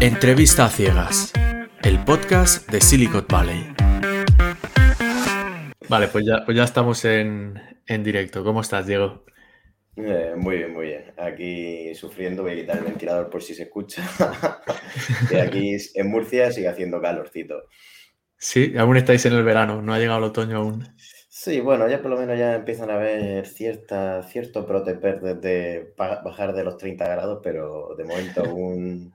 Entrevista a ciegas, el podcast de Silicon Valley. Vale, pues ya, pues ya estamos en, directo. ¿Cómo estás, Diego? Eh, muy bien, muy bien. Aquí sufriendo, voy a quitar el ventilador por si se escucha. y aquí en Murcia sigue haciendo calorcito. Sí, aún estáis en el verano, no ha llegado el otoño aún. Sí, bueno, ya por lo menos ya empiezan a haber cierta, cierto brotes verdes de bajar de los 30 grados, pero de momento aún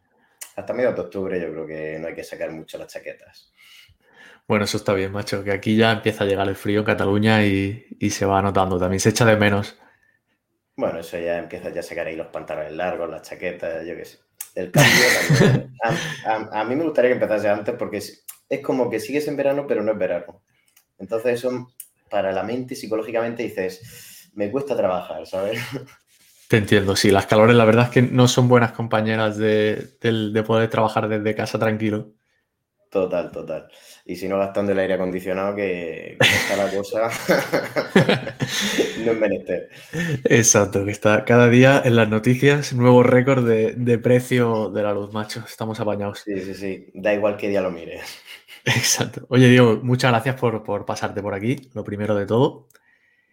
hasta medio de octubre yo creo que no hay que sacar mucho las chaquetas. Bueno, eso está bien, macho, que aquí ya empieza a llegar el frío en Cataluña y, se va notando, también se echa de menos. Bueno, eso ya empieza ya a sacar ahí los pantalones largos, las chaquetas, yo qué sé. El cambio a, mí me gustaría que empezase antes porque es, es, como que sigues en verano, pero no es verano. Entonces eso para la mente psicológicamente dices, me cuesta trabajar, ¿sabes? Te entiendo, sí, las calores la verdad es que no son buenas compañeras de, poder trabajar desde casa tranquilo. Total, total. Y si no gastando el aire acondicionado, que, está la cosa, no es menester. Exacto, que está cada día en las noticias nuevo récord de, precio de la luz, macho. Estamos apañados. Sí, sí, sí. Da igual qué día lo mires. Exacto. Oye, Diego, muchas gracias por, por pasarte por aquí, lo primero de todo.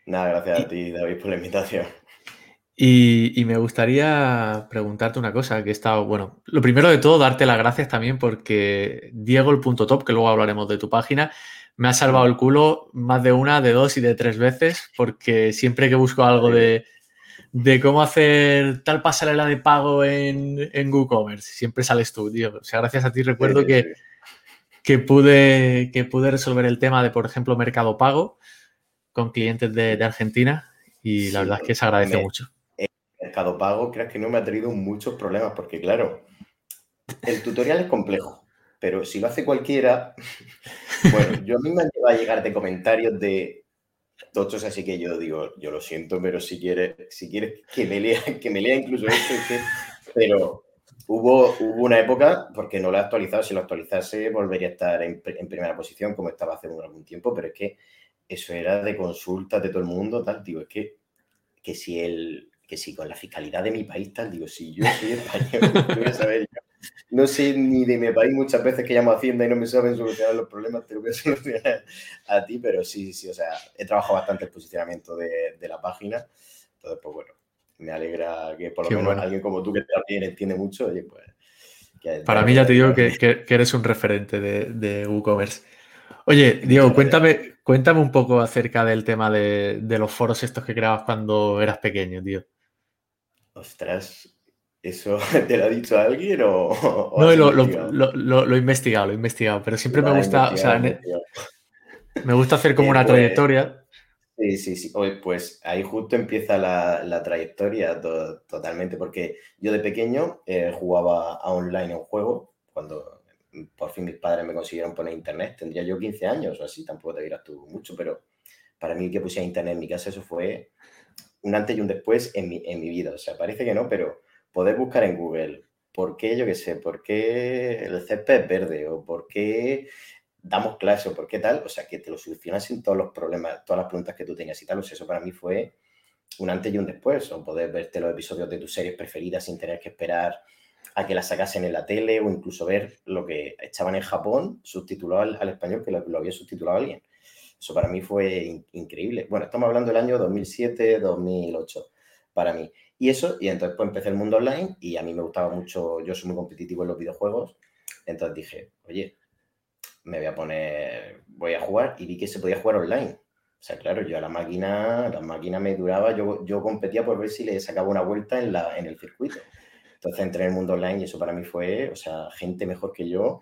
Nada, gracias a ti, David, por la invitación. Y, me gustaría preguntarte una cosa, que he estado, bueno, lo primero de todo, darte las gracias también porque Diego el punto top, que luego hablaremos de tu página, me ha salvado el culo más de una, de dos y de tres veces, porque siempre que busco algo de, cómo hacer tal pasarela de pago en, en WooCommerce, siempre sales tú, Diego. O sea, gracias a ti recuerdo que, que, pude, que pude resolver el tema de, por ejemplo, Mercado Pago con clientes de, Argentina y la verdad es que se agradece mucho. Mercado Pago, creas que no me ha traído muchos problemas, porque claro, el tutorial es complejo, pero si lo hace cualquiera, bueno, yo a mí me han a llegar de comentarios de tochos, así que yo digo, yo lo siento, pero si quieres, si quieres que me lea, que me lea incluso esto, pero hubo, hubo una época, porque no lo he actualizado, si lo actualizase volvería a estar en, primera posición, como estaba hace algún tiempo, pero es que eso era de consultas de todo el mundo, tal, digo, es que, que si el, que si con la fiscalidad de mi país tal, digo, si yo soy español, voy a saber yo. No sé ni de mi país muchas veces que llamo a Hacienda y no me saben solucionar los problemas, te lo voy a solucionar a ti, pero sí, sí, o sea, he trabajado bastante el posicionamiento de, de la página, entonces, pues bueno, me alegra que por lo menos alguien como tú que también entiende mucho, oye, pues... Para mí ya te digo que, que, eres un referente de, de WooCommerce. Oye, Diego, cuéntame, cuéntame un poco acerca del tema de, de, los foros estos que creabas cuando eras pequeño, tío. Ostras, ¿eso te lo ha dicho alguien o.? no, lo, lo, he investigado, lo he investigado, pero siempre me gusta. O sea, me gusta hacer como una trayectoria. Sí, sí, sí. pues ahí justo empieza la, trayectoria totalmente, porque yo de pequeño eh, jugaba a online un juego, cuando por fin mis padres me consiguieron poner internet, tendría yo 15 años o así, tampoco te dirás tú mucho, pero para mí que pusiera internet en mi casa, eso fue un antes y un después en mi, en mi vida. O sea, parece que no, pero poder buscar en Google por qué, yo qué sé, por qué el césped es verde o por qué damos clase o por qué tal, o sea, que te lo solucionasen todos los problemas, todas las preguntas que tú tenías y tal, o sea, eso para mí fue un antes y un después, o poder verte los episodios de tus series preferidas sin tener que esperar a que las sacasen en la tele o incluso ver lo que echaban en Japón subtitulado al, español, que lo había subtitulado alguien. Eso para mí fue increíble. Bueno, estamos hablando del año 2007, 2008 para mí. Y eso, y entonces pues empecé el mundo online y a mí me gustaba mucho, yo soy muy competitivo en los videojuegos, entonces dije, oye, me voy a poner, voy a jugar y vi que se podía jugar online. O sea, claro, yo a la máquina, la máquina me duraba, yo, yo competía por ver si le sacaba una vuelta en, la, en el circuito. Entonces entré en el mundo online y eso para mí fue, o sea, gente mejor que yo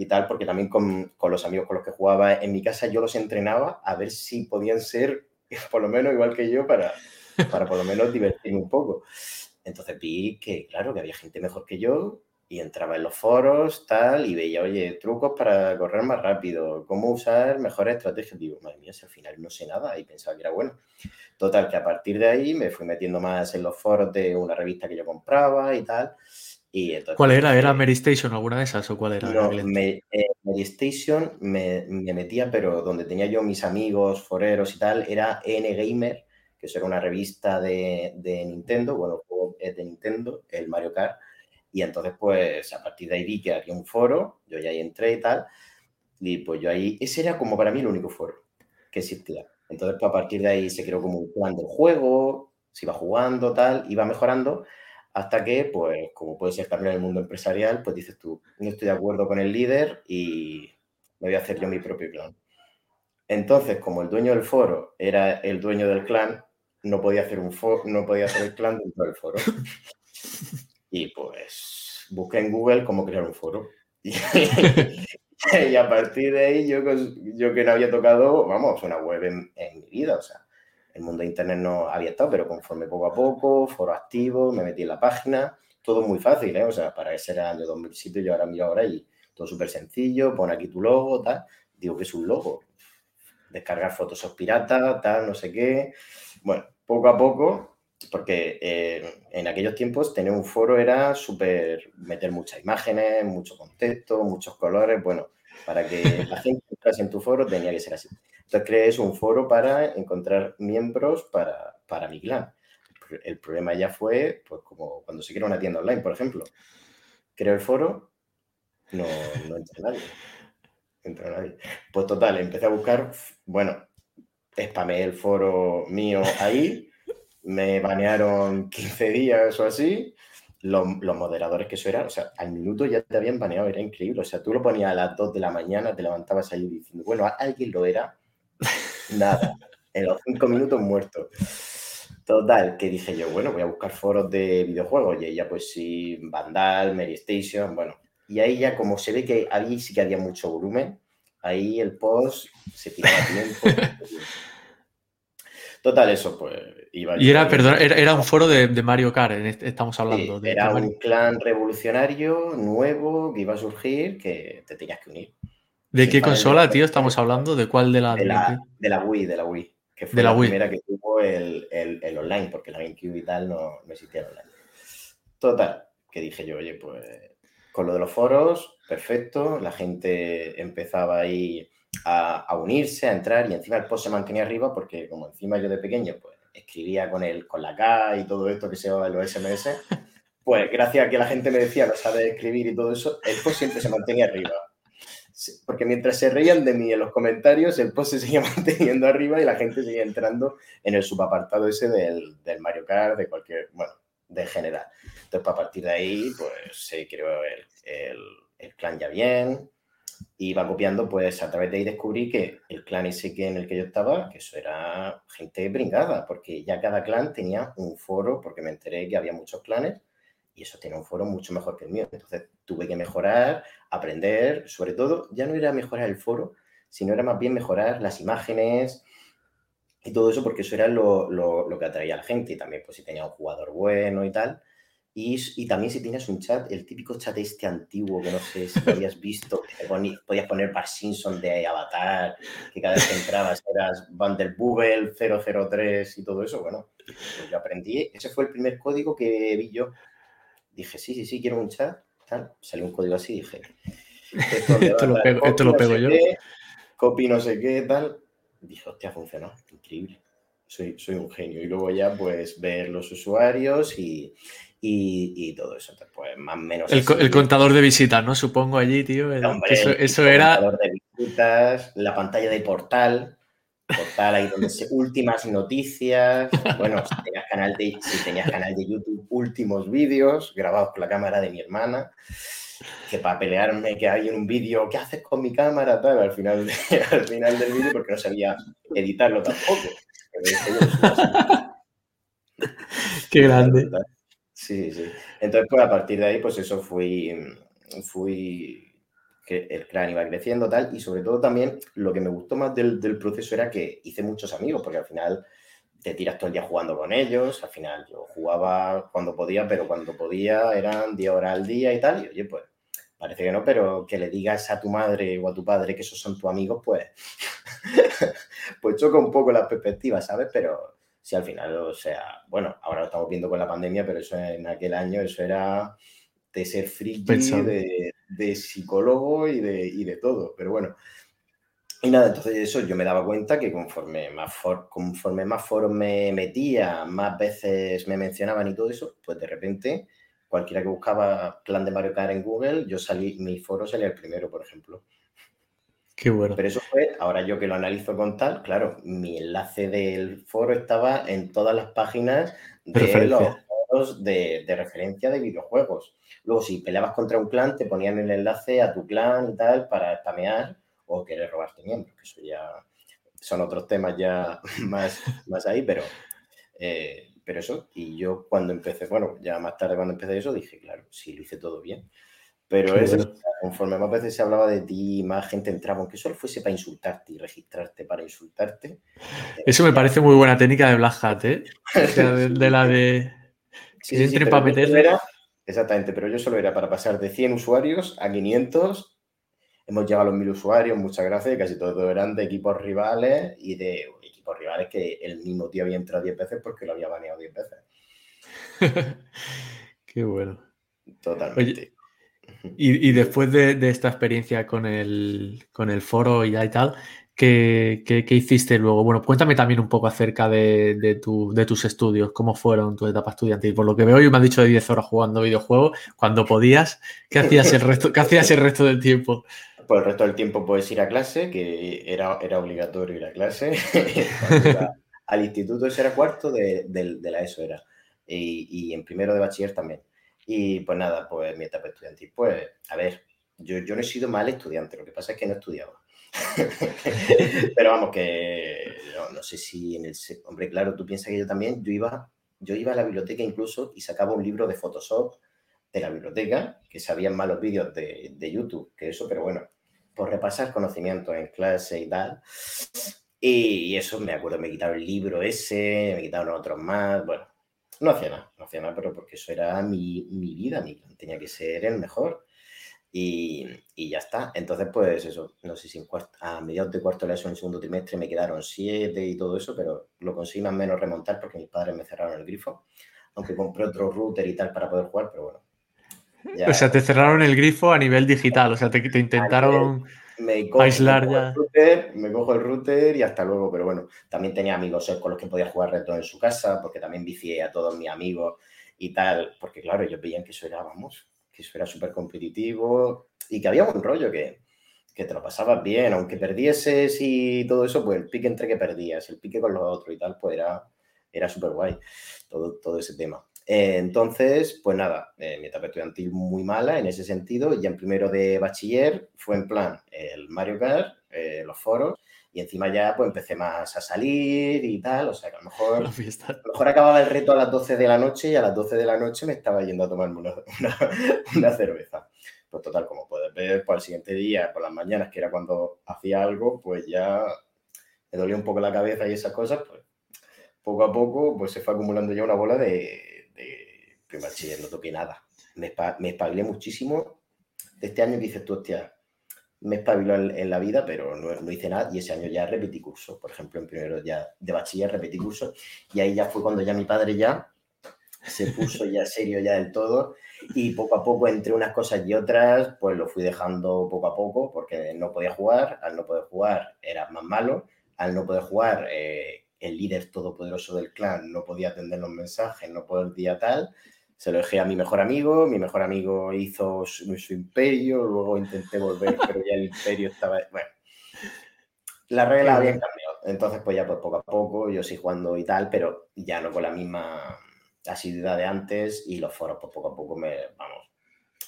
y tal, porque también con, con, los amigos con los que jugaba en mi casa yo los entrenaba a ver si podían ser por lo menos igual que yo para, para por lo menos divertirme un poco. Entonces vi que, claro, que había gente mejor que yo y entraba en los foros, tal, y veía, oye, trucos para correr más rápido, cómo usar mejores estrategias. Digo, madre mía, si al final no sé nada y pensaba que era bueno. Total, que a partir de ahí me fui metiendo más en los foros de una revista que yo compraba y tal. ¿Cuál era? ¿Era Mary Station alguna de esas o cuál era? No, me, eh, Mary Station me, metía, pero donde tenía yo mis amigos, foreros y tal, era N Gamer, que eso era una revista de, Nintendo, bueno, es de Nintendo, el Mario Kart, Y entonces, pues, a partir de ahí vi que había un foro, yo ya ahí entré y tal, y pues yo ahí, ese era como para mí el único foro que existía. Entonces, pues, a partir de ahí se creó como un plan del juego, se iba jugando, tal, iba mejorando, hasta que, pues, como puede ser también en el mundo empresarial, pues dices tú, no estoy de acuerdo con el líder y me voy a hacer yo mi propio clan. Entonces, como el dueño del foro era el dueño del clan, no podía hacer un foro, no podía hacer el clan dentro del foro. Y pues busqué en Google cómo crear un foro. Y, a partir de ahí, yo, yo que no había tocado, vamos, una web en, mi vida, o sea, el mundo de Internet no había estado, pero conforme poco a poco, foro activo, me metí en la página, todo muy fácil, ¿eh? O sea, para ese era el año 2007, yo ahora miro ahora y todo súper sencillo, pon aquí tu logo, tal, digo que es un logo, descargar fotos piratas, tal, no sé qué. Bueno, poco a poco porque eh, en aquellos tiempos tener un foro era súper, meter muchas imágenes, mucho contexto, muchos colores, bueno, para que la gente entrase en tu foro tenía que ser así. Crees un foro para encontrar miembros para, para mi clan. El problema ya fue, pues como cuando se crea una tienda online, por ejemplo. Creo el foro, no, no entra nadie. Entra nadie. Pues total, empecé a buscar, bueno, spamé el foro mío ahí me banearon 15 días o así. Los, moderadores que eso era, o sea, al minuto ya te habían baneado, era increíble. O sea, tú lo ponías a las 2 de la mañana, te levantabas ahí diciendo, bueno, alguien lo era. Nada, en los 5 minutos muerto. Total, que dije yo, bueno, voy a buscar foros de videojuegos. Y ella, pues sí, Vandal, Mary Station, bueno. Y ahí ya, como se ve que ahí sí que había mucho volumen, ahí el post se tiraba tiempo. Total, eso, pues iba. Y era, perdón, era, un foro de, Mario Kart, este, estamos hablando. de, era un clan revolucionario nuevo que iba a surgir que te tenías que unir. ¿De qué consola, tío, estamos hablando? ¿De cuál de la, de la, de la Wii? De la Wii. Que fue la, primera que tuvo el, online, porque la GameCube y tal no, no existía online. Total, que dije yo, oye, pues con lo de los foros, perfecto. La gente empezaba ahí a, unirse, a entrar y encima el post se mantenía arriba porque como encima yo de pequeño pues escribía con el, con la K y todo esto que se llama los SMS, pues gracias a que la gente me decía no sabe escribir y todo eso, el post siempre se mantenía arriba. Porque mientras se reían de mí en los comentarios, el post se seguía manteniendo arriba y la gente seguía entrando en el subapartado ese del, Mario Kart, de cualquier, bueno, de general. Entonces, a partir de ahí, pues se creó el, el, el clan ya bien, y va copiando, pues a través de ahí descubrí que el clan ese que en el que yo estaba, que eso era gente brindada, porque ya cada clan tenía un foro, porque me enteré que había muchos clanes y eso tenía un foro mucho mejor que el mío. Entonces tuve que mejorar, aprender, sobre todo, ya no era mejorar el foro, sino era más bien mejorar las imágenes y todo eso, porque eso era lo, lo, que atraía a la gente. Y también, pues si tenía un jugador bueno y tal, y, también si tienes un chat, el típico chat este antiguo que no sé si habías visto, que podías poner Bar Simpson de Avatar, que cada vez que entrabas eras Vanderbubel 003 y todo eso. Bueno, pues yo aprendí, ese fue el primer código que vi yo. Dije, sí, sí, sí, quiero un chat. Tal. Salió un código así, dije, esto, lo pego, esto lo pego yo. copy no sé qué, tal. Dije, hostia, funcionó, increíble. Soy, soy un genio. Y luego ya, pues, ver los usuarios y, y, todo eso. pues más o menos. El, contador de visitas, ¿no? Supongo allí, tío. eso, eso el era. Contador de visitas, la pantalla de portal. Portal ahí donde se, últimas noticias. Bueno, si tenías, canal de, si tenías canal de YouTube, últimos vídeos grabados con la cámara de mi hermana. Que para pelearme que hay un vídeo, ¿qué haces con mi cámara? Tal, al final, al final del vídeo, porque no sabía editarlo tampoco. Qué grande. Sí, sí. Entonces, pues a partir de ahí, pues eso fui, fui que el clan iba creciendo tal y sobre todo también lo que me gustó más del, proceso era que hice muchos amigos porque al final te tiras todo el día jugando con ellos, al final yo jugaba cuando podía, pero cuando podía eran 10 horas al día y tal y oye, pues parece que no, pero que le digas a tu madre o a tu padre que esos son tus amigos, pues pues choca un poco las perspectivas, ¿sabes? Pero si al final, o sea, bueno, ahora lo estamos viendo con la pandemia, pero eso en aquel año, eso era de ser friki, de, de, psicólogo y de, y de todo, pero bueno. Y nada, entonces eso yo me daba cuenta que conforme más, conforme más foros me metía, más veces me mencionaban y todo eso, pues de repente cualquiera que buscaba clan de Mario Kart en Google, yo salí, mi foro salía el primero, por ejemplo. Qué bueno. Pero eso fue, ahora yo que lo analizo con tal, claro, mi enlace del foro estaba en todas las páginas de los de, referencia de videojuegos. Luego, si peleabas contra un clan, te ponían el enlace a tu clan y tal para spamear o querer robarte miembros, que eso ya son otros temas ya más, más ahí, pero, eh, pero eso, y yo cuando empecé, bueno, ya más tarde cuando empecé eso, dije, claro, sí, lo hice todo bien. Pero eso, conforme más veces se hablaba de ti, más gente entraba, aunque solo fuese para insultarte y registrarte para insultarte. Eso me parece muy buena técnica de Black Hat, ¿eh? de, la de... Sí, para meterle... exactamente, pero yo solo era para pasar de 100 usuarios a 500 hemos llegado a los mil usuarios, muchas gracias, casi todos eran de equipos rivales y de equipos rivales que el mismo tío había entrado 10 veces porque lo había baneado 10 veces. Qué bueno. Totalmente. y, después de, esta experiencia con el, con el foro y, y ¿qué, hiciste luego? Bueno, cuéntame también un poco acerca de, de, tus estudios, cómo fueron tu etapa estudiantil. Por lo que veo, yo me has dicho de 10 horas jugando videojuegos, cuando podías, ¿qué hacías el resto, ¿qué hacías el resto del tiempo? Por el resto del tiempo puedes ir a clase, que era, era obligatorio ir a clase. al instituto ese era cuarto de, la ESO era. Y, en primero de bachiller también. Y pues nada, pues mi etapa estudiantil. Pues, a ver, yo, yo no he sido mal estudiante, lo que pasa es que no he estudiado. Pero vamos, que no, sé si en el... Hombre, claro, tú piensas que yo también, yo iba, yo iba a la biblioteca incluso y sacaba un libro de Photoshop de la biblioteca, que sabían malos vídeos de, de YouTube, que eso, pero bueno, por repasar conocimientos en clase y tal. Y, eso me acuerdo, me quitaron el libro ese, me quitaron otros más. Bueno, no hacía nada, no hacía nada, pero porque eso era mi, mi vida, mi tenía que ser el mejor. Y, y, ya está. Entonces, pues eso, no sé si a mediados de cuarto de eso en segundo trimestre me quedaron siete y todo eso, pero lo conseguí más o menos remontar porque mis padres me cerraron el grifo. Aunque compré otro router y tal para poder jugar, pero bueno, o sea, te cerraron el grifo a nivel digital, o sea, te, intentaron aislar ya. me cojo el router y hasta luego, pero bueno, también tenía amigos con los que podía jugar reto en su casa, porque también vicié a todos mis amigos y tal, porque claro, ellos veían que eso era, vamos, que eso era súper competitivo y que había un rollo que, que te lo pasabas bien, aunque perdieses y todo eso, pues el pique entre que perdías, el pique con los otros y tal, pues era, era súper guay todo, todo ese tema. Eh, entonces, pues nada, eh, mi etapa estudiantil muy mala en ese sentido. Y en primero de bachiller fue en plan el Mario Kart, eh, los foros, y encima ya pues empecé más a salir y tal. O sea que a lo mejor, a lo mejor acababa el reto a las 12 de la noche y a las 12 de la noche me estaba yendo a tomarme una, una, cerveza. Pues total, como puedes ver, pues al siguiente día, por las mañanas, que era cuando hacía algo, pues ya me dolía un poco la cabeza y esas cosas, pues poco a poco pues se fue acumulando ya una bola de, primer bachiller no toqué nada. Me, me espabilé muchísimo. Este año dices tú, hostia, me espabiló en, la vida, pero no, hice nada y ese año ya repetí curso. Por ejemplo, en primero ya de bachiller repetí curso y ahí ya fue cuando ya mi padre ya se puso ya serio ya del todo y poco a poco entre unas cosas y otras pues lo fui dejando poco a poco porque no podía jugar, al no poder jugar era más malo, al no poder jugar eh, el líder todopoderoso del clan no podía atender los mensajes, no podía tal se lo dejé a mi mejor amigo, mi mejor amigo hizo su, imperio, luego intenté volver, pero ya el imperio estaba... Bueno, las reglas habían cambiado, entonces pues ya pues poco a poco yo sí jugando y tal, pero ya no con la misma asiduidad de antes y los foros pues poco a poco me, vamos,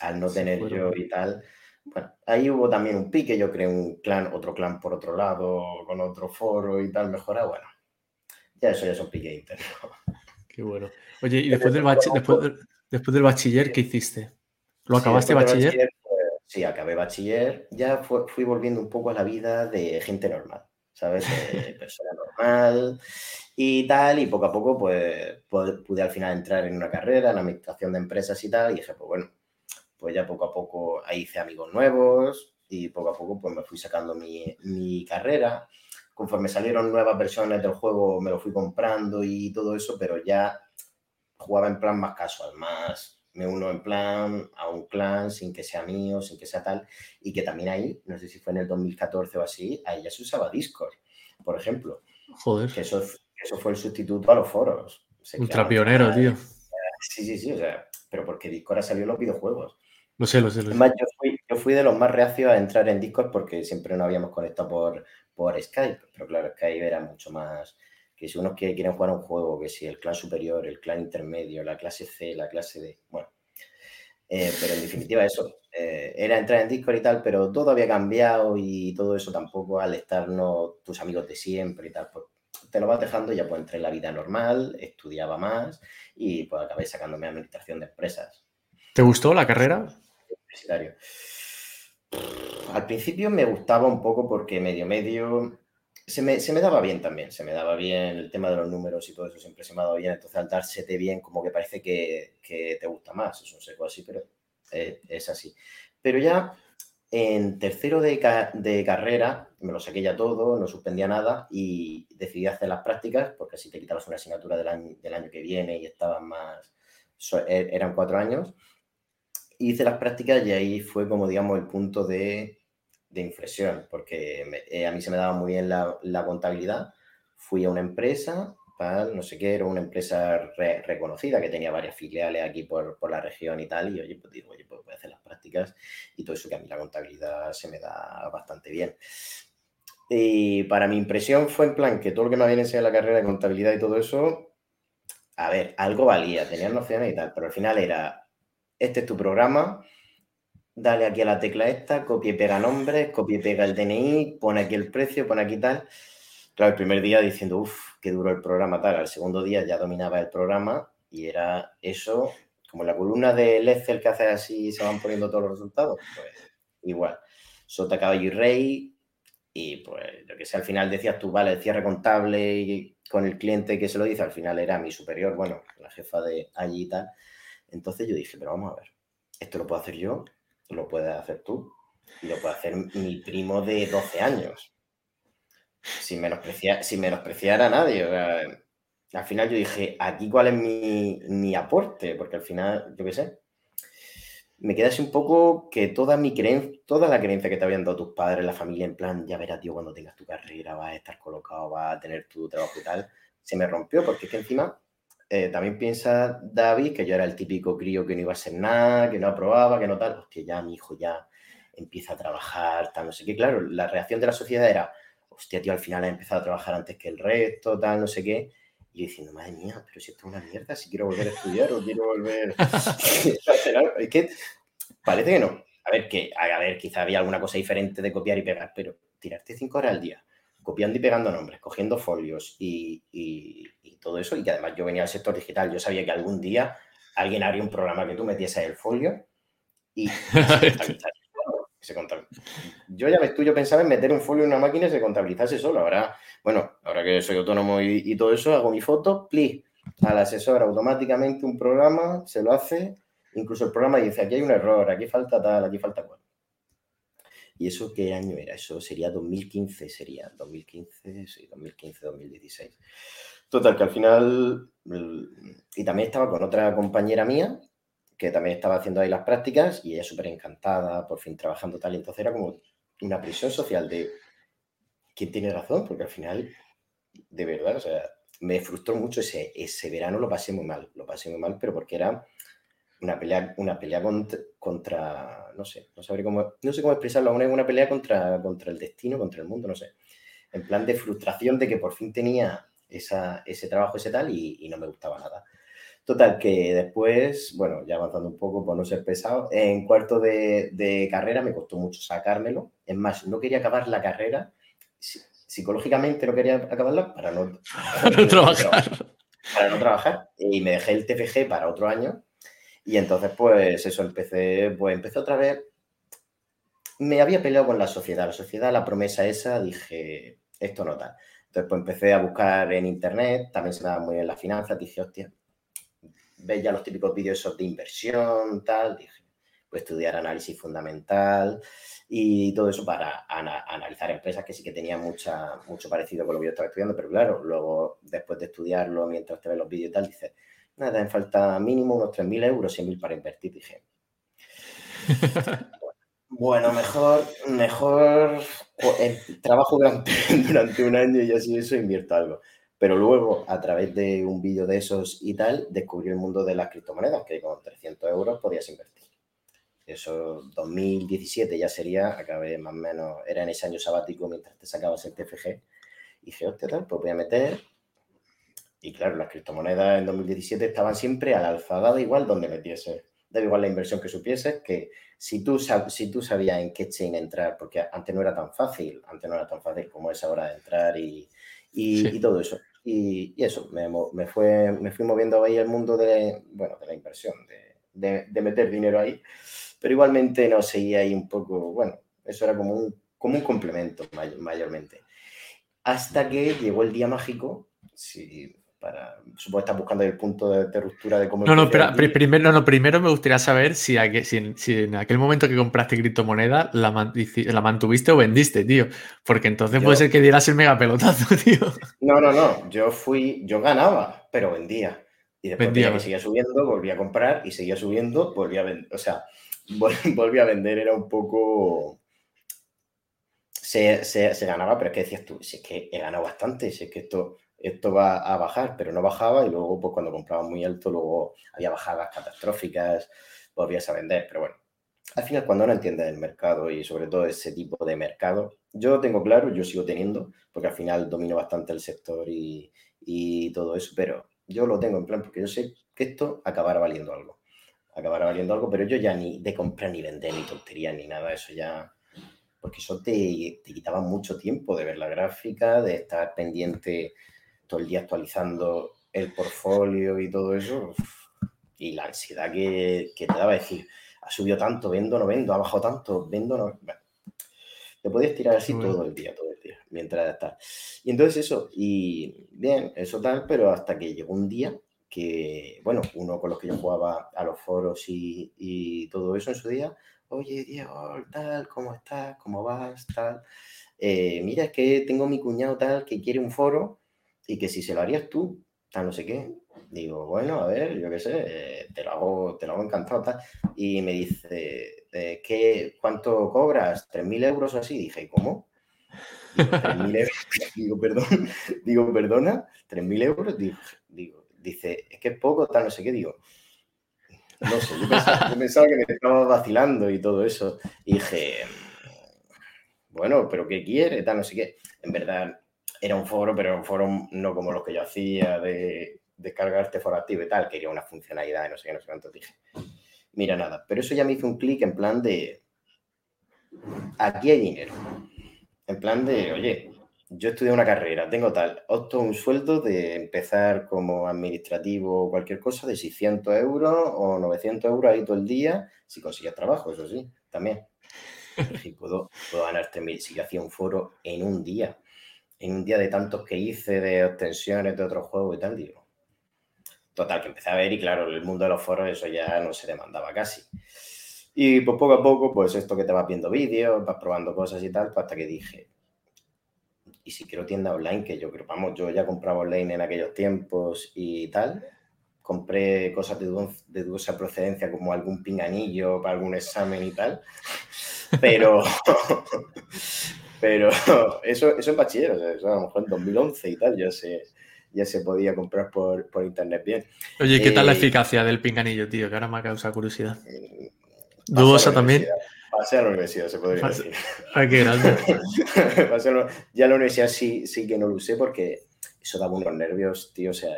al no tener yo y tal, bueno, ahí hubo también un pique, yo creé un clan, otro clan por otro lado, con otro foro y tal, mejora, bueno, ya eso ya es un pique interno. Qué bueno. Oye, y después del, después, después del bachiller, ¿qué hiciste? ¿Lo acabaste bachiller? Pues, sí, acabé bachiller. Ya fui volviendo un poco a la vida de gente normal, ¿sabes? De persona normal y tal. Y poco a poco, pues, pude al final entrar en una carrera, en administración de empresas y tal. Y dije, pues bueno, pues ya poco a poco ahí hice amigos nuevos y poco a poco pues me fui sacando mi, mi carrera conforme salieron nuevas versiones del juego me lo fui comprando y todo eso, pero ya jugaba en plan más casual, más me uno en plan a un clan sin que sea mío, sin que sea tal, y que también ahí, no sé si fue en el 2014 o así, ahí ya se usaba Discord, por ejemplo. Joder. Que eso, eso fue el sustituto a los foros. Ultra pionero, tío. Sí, sí, sí, o sea, pero porque Discord ha salido en los videojuegos. Lo sé, lo sé. Lo yo fui, yo fui, de los más reacios a entrar en Discord porque siempre nos habíamos conectado por, por Skype, pero claro, Skype era mucho más que si unos que quieren jugar a un juego, que si el clan superior, el clan intermedio, la clase C, la clase D, bueno. Eh, pero en definitiva eso, eh, era entrar en Discord y tal, pero todo había cambiado y todo eso tampoco al estar no, tus amigos de siempre y tal, pues te lo vas dejando y ya pues entré en la vida normal, estudiaba más y pues acabé sacándome administración de empresas. ¿Te gustó la carrera? Universitario. Al principio me gustaba un poco porque medio medio se me, daba bien también, se me daba bien el tema de los números y todo eso siempre se me ha dado bien, entonces al dársete bien como que parece que, te gusta más, es un seco así, pero es así. Pero ya en tercero de, carrera me lo saqué ya todo, no suspendía nada y decidí hacer las prácticas porque así te quitabas una asignatura del año, del año que viene y estaban más, e, eran cuatro años. Hice las prácticas y ahí fue como digamos el punto de de inflexión, porque eh, a mí se me daba muy bien la, contabilidad. Fui a una empresa, no sé qué, era una empresa reconocida que tenía varias filiales aquí por, la región y tal, y oye, pues digo, oye, pues voy a hacer las prácticas y todo eso que a mí la contabilidad se me da bastante bien. Y para mi impresión fue en plan que todo lo que me habían enseñado en la carrera de contabilidad y todo eso, a ver, algo valía, tenía nociones y tal, pero al final era, este es tu programa, dale aquí a la tecla esta, copia y pega nombres, copia y pega el DNI, pone aquí el precio, pone aquí tal. Claro, el primer día diciendo, uff, qué duro el programa tal. Al segundo día ya dominaba el programa y era eso, como la columna del Excel que hace así se van poniendo todos los resultados. Pues igual. Sota, caballo y rey. Y pues, lo que sé, al final decías tú, vale, el cierre contable y con el cliente que se lo dice, al final era mi superior, bueno, la jefa de allí y tal. Entonces yo dije, pero vamos a ver, esto lo puedo hacer yo, lo puedes hacer tú y lo puede hacer mi primo de 12 años. Sin menospreciar, sin menospreciar a nadie. al final yo dije, ¿aquí cuál es mi, aporte? Porque al final, yo qué sé, me queda así un poco que toda mi creencia, toda la creencia que te habían dado tus padres, la familia, en plan, ya verás, tío, cuando tengas tu carrera, vas a estar colocado, vas a tener tu trabajo y tal, se me rompió porque es que encima eh, también piensa David que yo era el típico crío que no iba a ser nada, que no aprobaba, que no tal. Hostia, ya mi hijo ya empieza a trabajar, tal, no sé qué. Claro, la reacción de la sociedad era, hostia, tío, al final ha empezado a trabajar antes que el resto, tal, no sé qué. Y yo diciendo, madre mía, pero si esto es una mierda, si quiero volver a estudiar o quiero volver. Es que parece que no. A ver, que, a ver, quizá había alguna cosa diferente de copiar y pegar, pero tirarte cinco horas al día, copiando y pegando nombres, cogiendo folios y, todo eso, y que además yo venía al sector digital, yo sabía que algún día alguien haría un programa que tú metiese el folio y se contabilizase. Yo ya ves tú, yo pensaba en meter un folio en una máquina y se contabilizase solo. Ahora, bueno, ahora que soy autónomo y, todo eso, hago mi foto, pli, al asesor automáticamente un programa, se lo hace, incluso el programa dice, aquí hay un error, aquí falta tal, aquí falta cual. ¿Y eso qué año era? Eso sería 2015, sería 2015, sí, 2015, 2016. Total, que al final, y también estaba con otra compañera mía, que también estaba haciendo ahí las prácticas, y ella súper encantada, por fin trabajando tal, y entonces era como una presión social de, ¿quién tiene razón? Porque al final, de verdad, o sea, me frustró mucho ese, ese verano, lo pasé muy mal, lo pasé muy mal, pero porque era una pelea, una pelea contra, no sé, no cómo, no sé cómo expresarlo, una, una pelea contra, contra el destino, contra el mundo, no sé. En plan de frustración de que por fin tenía ese trabajo, ese tal, y, no me gustaba nada. Total, que después, bueno, ya avanzando un poco por no ser pesado, en cuarto de, carrera me costó mucho sacármelo. Es más, no quería acabar la carrera, psicológicamente no quería acabarla para no, trabajar. Para no trabajar. Y me dejé el TFG para otro año. Y entonces, pues eso, empecé, pues empecé otra vez. Me había peleado con la sociedad. La sociedad, la promesa esa, dije, esto no tal. Entonces, pues empecé a buscar en internet, también se me daba muy bien las finanzas, dije, hostia, ves ya los típicos vídeos de inversión, tal, dije, pues estudiar análisis fundamental y todo eso para analizar empresas que sí que tenían mucha, mucho parecido con lo que yo estaba estudiando, pero claro, luego después de estudiarlo, mientras te ves los vídeos y tal, dices, nada, me falta mínimo unos 3.000 euros, 100.000 para invertir, dije. Bueno, mejor, mejor trabajo durante, un año y así eso invierto algo. Pero luego, a través de un vídeo de esos y tal, descubrí el mundo de las criptomonedas, que con 300 euros podías invertir. Eso, 2017 ya sería, acabé más o menos, era en ese año sabático mientras te sacabas el TFG. Y dije, hostia, tal, pues voy a meter. Y claro, las criptomonedas en 2017 estaban siempre al alza, dado igual donde metiese. Da igual la inversión que supieses, que si tú, si tú sabías en qué chain entrar, porque antes no era tan fácil, antes no era tan fácil como es ahora de entrar y, y, todo eso. Y, eso, me, me, fue, me fui moviendo ahí el mundo de, bueno, de la inversión, de, de, meter dinero ahí, pero igualmente no seguía ahí un poco, bueno, eso era como un, como un complemento mayormente. Hasta que llegó el día mágico, sí, para, supongo que estás buscando el punto de, ruptura de cómo... No, no, pero, primero, no, primero me gustaría saber si, si, en, aquel momento que compraste criptomoneda la, la mantuviste o vendiste, tío. Porque entonces puede ser que dieras el mega pelotazo, tío. No, no, no. Yo fui, yo ganaba, pero vendía. Y después vendía, que seguía subiendo, volví a comprar y seguía subiendo, volví a vender. O sea, volví a vender, era un poco... Se, se, ganaba, pero es que decías tú, si es que he ganado bastante, si es que esto esto va a bajar, pero no bajaba y luego pues cuando compraba muy alto luego había bajadas catastróficas, volvías a vender, pero bueno, al final cuando no entiendes el mercado y sobre todo ese tipo de mercado, yo tengo claro, yo sigo teniendo, porque al final domino bastante el sector y, todo eso, pero yo lo tengo en plan porque yo sé que esto acabará valiendo algo, acabará valiendo algo, pero yo ya ni de comprar ni vender ni tontería ni nada, eso ya porque eso te, te, quitaba mucho tiempo de ver la gráfica, de estar pendiente todo el día actualizando el portfolio y todo eso, y la ansiedad que, te daba decir, ha subido tanto, vendo, no vendo, ha bajado tanto, vendo, no. te podías tirar así todo el día, todo el día, mientras estás. Y entonces eso, y bien, eso tal, pero hasta que llegó un día que, bueno, uno con los que yo jugaba a los foros y, todo eso en su día, oye, Diego, tal, ¿cómo estás? ¿Cómo vas? Tal. Eh, mira, es que tengo mi cuñado tal que quiere un foro y que si se lo harías tú, tal no sé qué. Digo, bueno, a ver, yo qué sé, eh, te, lo hago, te lo hago encantado. Y me dice, eh, ¿qué, ¿cuánto cobras? ¿3.000 euros o así? Dije, ¿cómo? Digo, perdón, digo, perdona, 3.000 euros. Digo, dice, es que es poco, tal, no sé qué. Digo, no sé, yo pensaba, yo pensaba que me estaba vacilando y todo eso. Y dije, bueno, pero ¿qué quiere? Tal, no sé qué. En verdad, era un foro, pero un foro no como los que yo hacía de descargarte foro activo y tal, quería una funcionalidad y no sé qué, no sé cuánto dije. Mira, nada, pero eso ya me hizo un clic en plan de, aquí hay dinero. En plan de, oye, yo estudié una carrera, tengo tal, opto un sueldo de empezar como administrativo o cualquier cosa de 600 euros o 900 euros ahí todo el día, si consigues trabajo, eso sí, también. Si puedo, puedo ganarte mil, si hacía un foro en un día, en un día de tantos que hice, de extensiones de otros juegos y tal, digo. Total, que empecé a ver y claro, el mundo de los foros eso ya no se demandaba casi. Y pues poco a poco, pues esto que te vas viendo vídeos, vas probando cosas y tal, pues hasta que dije, y si quiero tienda online, que yo creo, vamos, yo ya compraba online en aquellos tiempos y tal, compré cosas de, de dudosa procedencia como algún pinganillo para algún examen y tal, pero, Pero eso, eso en bachiller, o sea, eso a lo mejor en 2011 y tal, ya se, ya se podía comprar por, internet bien. Oye, ¿qué tal la eh, eficacia del pinganillo, tío? Que ahora me ha causado curiosidad. Mm, Dudosa también. Pasé a la universidad, se podría decir. Ay, qué grande. ya a la universidad sí, sí que no lo usé porque eso daba unos nervios, tío. O sea,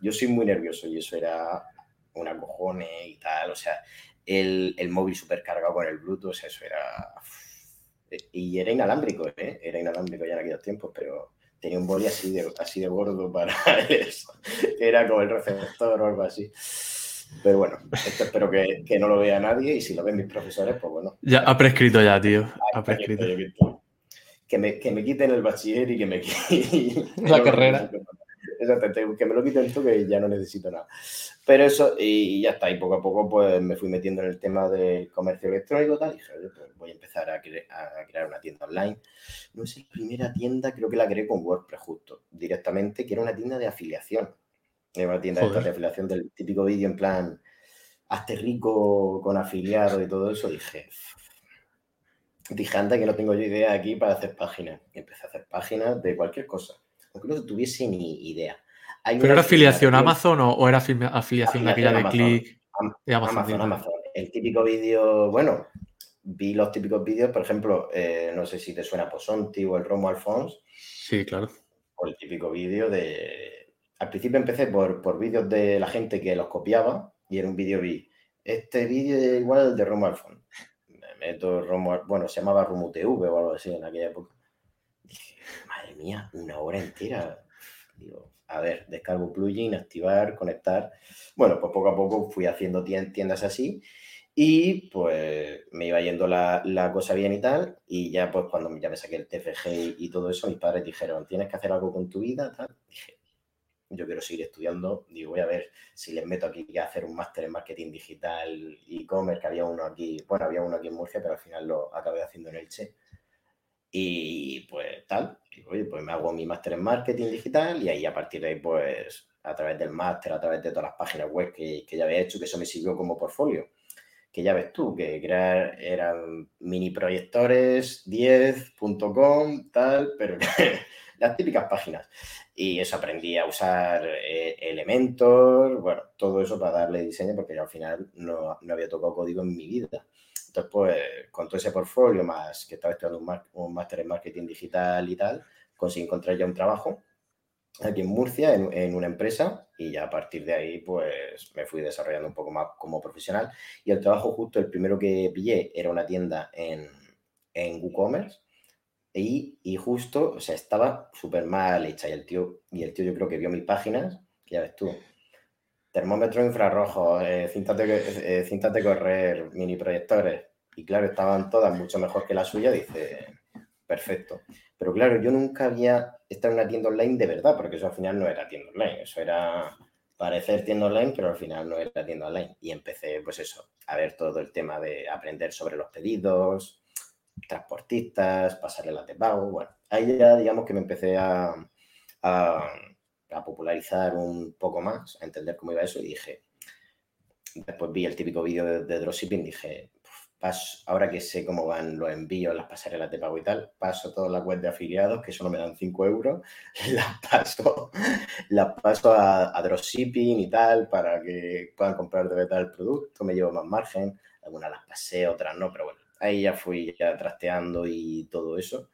yo soy muy nervioso y eso era una cojones y tal. O sea, el, el móvil súper cargado con el Bluetooth, o sea, eso era y era inalámbrico, ¿eh? Era inalámbrico ya en aquellos tiempos, pero tenía un boli así de, así de gordo para eso. Era como el receptor o algo así. Pero bueno, esto espero que, que, no lo vea nadie y si lo ven mis profesores, pues bueno. Ya ha prescrito ya, tío. Ha prescrito. Que me, que me quiten el bachiller y que me quiten la carrera. Exactamente, que me lo quiten tú que ya no necesito nada. Pero eso, y ya está, y poco a poco pues me fui metiendo en el tema del comercio electrónico tal, y dije, pues voy a empezar a, crear una tienda online. No es la primera tienda, creo que la creé con WordPress justo, directamente, que era una tienda de afiliación. Era una tienda de afiliación del típico vídeo en plan, hazte rico con afiliado y todo eso, dije, dije, anda que no tengo yo idea aquí para hacer páginas. Y empecé a hacer páginas de cualquier cosa aunque no tuviese ni idea. ¿Pero era afiliación a Amazon o, era afiliación, aquella de click de Amazon? Amazon, El típico vídeo, bueno, vi los típicos vídeos, por ejemplo, eh, no sé si te suena Posonti o el Romo Alfons. Sí, claro. O el típico vídeo de... Al principio empecé por, por vídeos de la gente que los copiaba y en un vídeo vi, este vídeo es igual al de Romo Alfons. Me meto Romo, bueno, se llamaba Romo TV o algo así en aquella época. Dije, madre mía, una hora entera. Digo, a ver, descargo plugin, activar, conectar. Bueno, pues poco a poco fui haciendo tiendas así y pues me iba yendo la, cosa bien y tal. Y ya pues cuando ya me saqué el TFG y, todo eso, mis padres dijeron, tienes que hacer algo con tu vida, tal. Dije, yo quiero seguir estudiando. Digo, voy a ver si les meto aquí a hacer un máster en marketing digital, e-commerce, que había uno aquí, bueno, había uno aquí en Murcia, pero al final lo acabé haciendo en Elche. Y pues tal, oye, pues me hago mi máster en marketing digital y ahí a partir de ahí, pues a través del máster, a través de todas las páginas web que, que ya había hecho, que eso me sirvió como portfolio que ya ves tú, que crear eran mini proyectores, 10.com, tal, pero las típicas páginas. Y eso aprendí a usar eh, Elementor, bueno, todo eso para darle diseño, porque yo al final no, había tocado código en mi vida. Entonces, pues, con todo ese portfolio, más que estaba estudiando un, máster en marketing digital y tal, conseguí encontrar ya un trabajo aquí en Murcia, en, una empresa, y ya a partir de ahí, pues me fui desarrollando un poco más como profesional. Y el trabajo justo, el primero que pillé, era una tienda en, en WooCommerce, y, y, justo, o sea, estaba súper mal hecha, y el tío, y el tío yo creo que vio mis páginas, que ya ves tú, termómetro infrarrojo, eh, cintas, de, eh, cintas de correr, mini proyectores, y claro, estaban todas mucho mejor que la suya, dice, perfecto. Pero claro, yo nunca había estado en una tienda online de verdad, porque eso al final no era tienda online, eso era parecer tienda online, pero al final no era tienda online. Y empecé, pues eso, a ver todo el tema de aprender sobre los pedidos, transportistas, pasarle la de pago. Bueno, ahí ya digamos que me empecé a, popularizar un poco más, a entender cómo iba eso y dije, después vi el típico vídeo de, dropshipping, dije, ahora que sé cómo van los envíos, las pasarelas de pago y tal, paso toda la web de afiliados, que solo me dan 5 euros, las paso, las paso a, dropshipping y tal, para que puedan comprar de el producto, me llevo más margen, algunas las pasé, otras no, pero bueno, ahí ya fui ya trasteando y todo eso.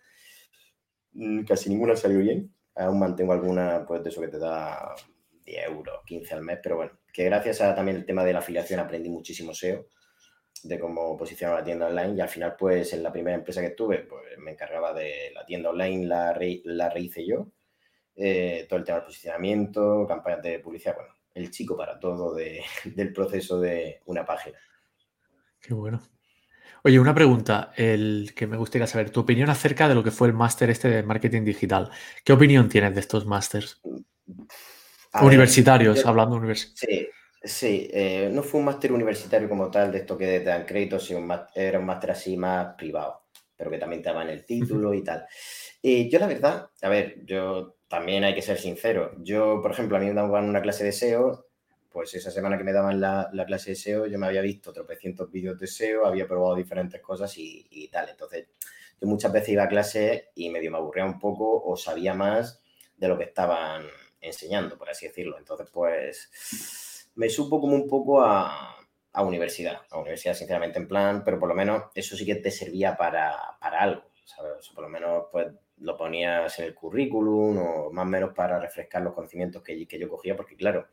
Mm, casi ninguna salió bien, aún mantengo alguna, pues de eso que te da 10 euros, 15 al mes, pero bueno, que gracias a también el tema de la afiliación aprendí muchísimo SEO de cómo posicionar la tienda online y al final pues en la primera empresa que estuve pues me encargaba de la tienda online, la, re, la rehice yo, eh, todo el tema del posicionamiento, campañas de publicidad, bueno, el chico para todo de, del proceso de una página. Qué bueno. Oye, una pregunta, el que me gustaría saber, tu opinión acerca de lo que fue el máster este de marketing digital. ¿Qué opinión tienes de estos másters? Universitarios, hablando universitarios. Sí, Sí, eh, no fue un máster universitario como tal, de esto que te dan créditos, sino era un máster así más privado, pero que también te daban el título y tal. Y yo la verdad, a ver, yo también hay que ser sincero. Yo, por ejemplo, a mí me daban una clase de SEO, pues esa semana que me daban la, clase de SEO, yo me había visto tropecientos vídeos de SEO, había probado diferentes cosas y, y, tal. Entonces, yo muchas veces iba a clase y medio me aburría un poco o sabía más de lo que estaban enseñando, por así decirlo. Entonces, pues me supo como un poco a, a universidad, a universidad sinceramente en plan, pero por lo menos eso sí que te servía para, para algo, por lo menos pues lo ponías en el currículum o más o menos para refrescar los conocimientos que, que yo cogía, porque claro,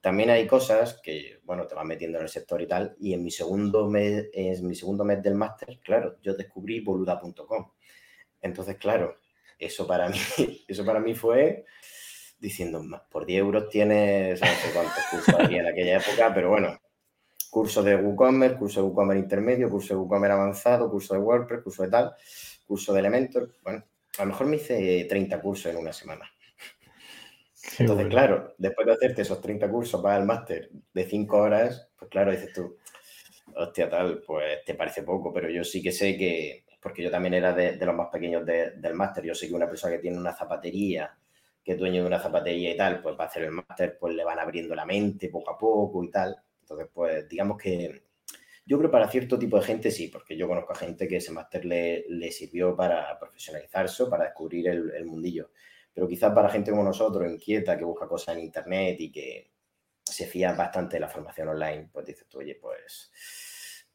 también hay cosas que, bueno, te vas metiendo en el sector y tal, y en mi segundo mes, en mi segundo mes del máster, claro, yo descubrí boluda.com. Entonces, claro, eso para mí, eso para mí fue diciendo, por 10 euros tienes, no sé cuántos cursos había en aquella época, pero bueno, curso de WooCommerce, curso de WooCommerce intermedio, curso de WooCommerce avanzado, curso de WordPress, curso de tal, curso de Elementor. Bueno, a lo mejor me hice 30 cursos en una semana. Entonces, claro, después de hacerte esos 30 cursos para el máster de 5 horas, pues claro, dices tú, hostia, tal, pues te parece poco, pero yo sí que sé que, porque yo también era de, los más pequeños del máster, yo sé que una persona que tiene una zapatería que es dueño de una zapatería y tal, pues va a hacer el máster, pues le van abriendo la mente poco a poco y tal. Entonces, pues digamos que yo creo para cierto tipo de gente sí, porque yo conozco a gente que ese máster le, le, sirvió para profesionalizarse, para descubrir el, mundillo. Pero quizás para gente como nosotros, inquieta, que busca cosas en Internet y que se fía bastante de la formación online, pues dices tú, oye, pues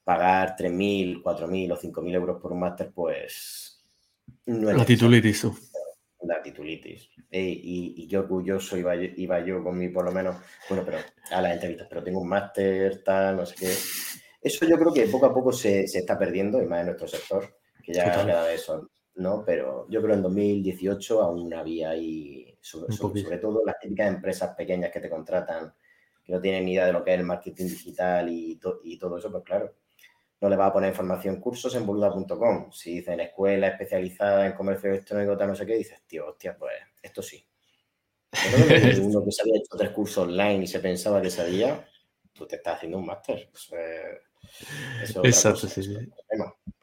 pagar 3.000, 4.000 o 5.000 euros por un máster, pues no es La titulitis, La titulitis. y, qué orgulloso iba, iba yo con mi, por lo menos, bueno, pero a las entrevistas, pero tengo un máster, tal, no sé qué. Eso yo creo que poco a poco se, se está perdiendo, y más en nuestro sector, que ya cada vez son, ¿no? Pero yo creo que en 2018 aún había ahí, sobre, sobre todo las típicas empresas pequeñas que te contratan, que no tienen ni idea de lo que es el marketing digital y, y todo eso, pues claro, no le va a poner información cursos en boluda.com. Si dicen escuela especializada en comercio electrónico, tal, no sé qué, dices, tío, hostia, pues esto sí. Pero uno que se había hecho tres cursos online y se pensaba que sabía, tú te estás haciendo un máster. Eso Exacto, sí, sí.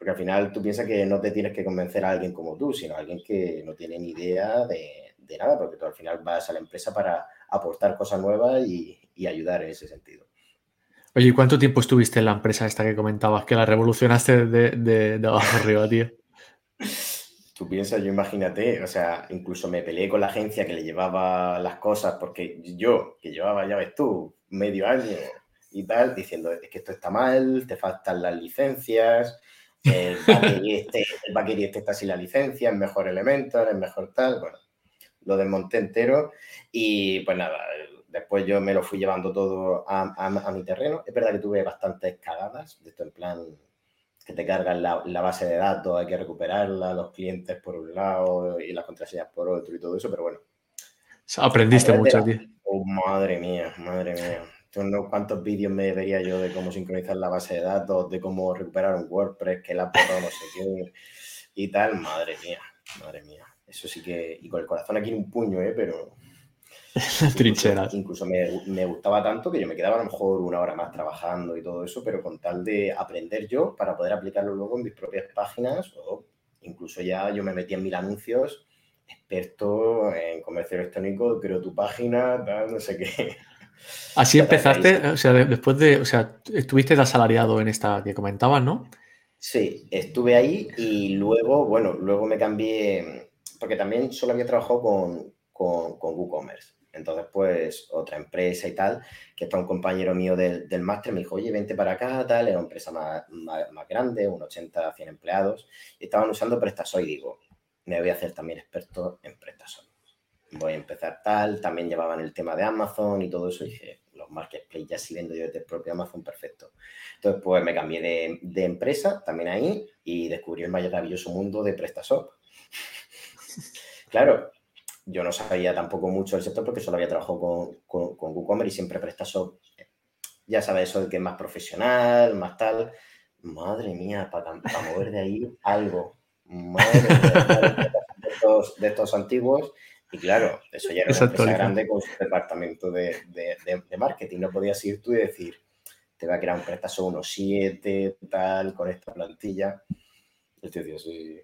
Porque al final tú piensas que no te tienes que convencer a alguien como tú, sino a alguien que no tiene ni idea de, nada, porque tú al final vas a la empresa para aportar cosas nuevas y ayudar en ese sentido. Oye, ¿y cuánto tiempo estuviste en la empresa esta que comentabas que la revolucionaste de, de, abajo arriba, tío? Tú piensas, yo imagínate, o sea, incluso me peleé con la agencia que le llevaba las cosas, porque yo, que llevaba, ya ves tú, medio año y tal, diciendo, es que esto está mal, te faltan las licencias, el bakery este, el este está sin la licencia, es mejor elemento, es mejor tal, bueno, lo desmonté entero y pues nada, Después yo me lo fui llevando todo a, mi terreno. Es verdad que tuve bastantes cagadas, de esto en plan que te cargan la, base de datos, hay que recuperarla, los clientes por un lado y las contraseñas por otro y todo eso, pero bueno. Aprendiste mucho, tío. Oh, madre mía, madre mía. ¿Cuántos vídeos me vería yo de cómo sincronizar la base de datos, de cómo recuperar un WordPress, que la borrado no sé qué y tal? Madre mía, madre mía. Eso sí que, y con el corazón aquí en un puño, ¿eh? Pero Trincheras. Incluso, me, gustaba tanto que yo me quedaba a lo mejor una hora más trabajando y todo eso, pero con tal de aprender yo para poder aplicarlo luego en mis propias páginas o incluso ya yo me metí en mil anuncios, experto en comercio electrónico, creo tu página, no sé qué. Así empezaste, o sea, después de, o sea, estuviste asalariado en esta que comentabas, ¿no? Sí, estuve ahí y luego, bueno, luego me cambié, porque también solo había trabajado con, con, con WooCommerce. Entonces, pues, otra empresa y tal, que está un compañero mío del, del máster, me dijo, oye, vente para acá, tal, era una empresa más, más, grande, un 80, 100 empleados, y estaban usando PrestaShop y digo, me voy a hacer también experto en PrestaShop. Voy a empezar tal, también llevaban el tema de Amazon y todo eso, y dije, los marketplaces ya sí vendo yo desde el propio Amazon, perfecto. Entonces, pues me cambié de, de empresa también ahí y descubrí el maravilloso mundo de PrestaShop. claro, yo no sabía tampoco mucho del sector porque solo había trabajado con, con, con WooCommerce y siempre PrestaShop, ya sabes, eso de que es más profesional, más tal. Madre mía, para, mover de ahí algo. Madre mía, de, estos, antiguos. Y claro, eso ya era una empresa grande con su departamento de, de, marketing. No podías ir tú y decir, te va a crear un PrestaShop 1.7, tal, con esta plantilla. Tío, tío, sí.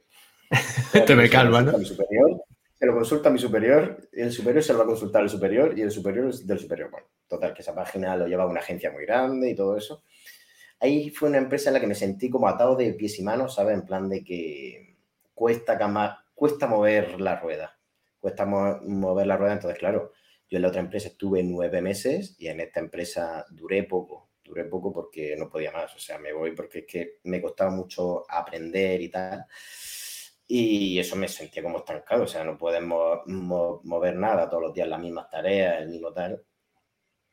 te me calma, ¿no? Superior, se lo consulta a mi superior, el superior se lo va a consultar al superior y el superior es del superior. Bueno, total, que esa página lo lleva una agencia muy grande y todo eso. Ahí fue una empresa en la que me sentí como atado de pies y manos, ¿sabes? En plan de que cuesta, cuesta mover la rueda. Cuesta mover la rueda, entonces, claro, yo en la otra empresa estuve nueve meses y en esta empresa duré poco. Duré poco porque no podía más, o sea, me voy porque es que me costaba mucho aprender y tal. Y eso me sentía como estancado, o sea, no podemos mover nada, todos los días las mismas tareas, el mismo tal.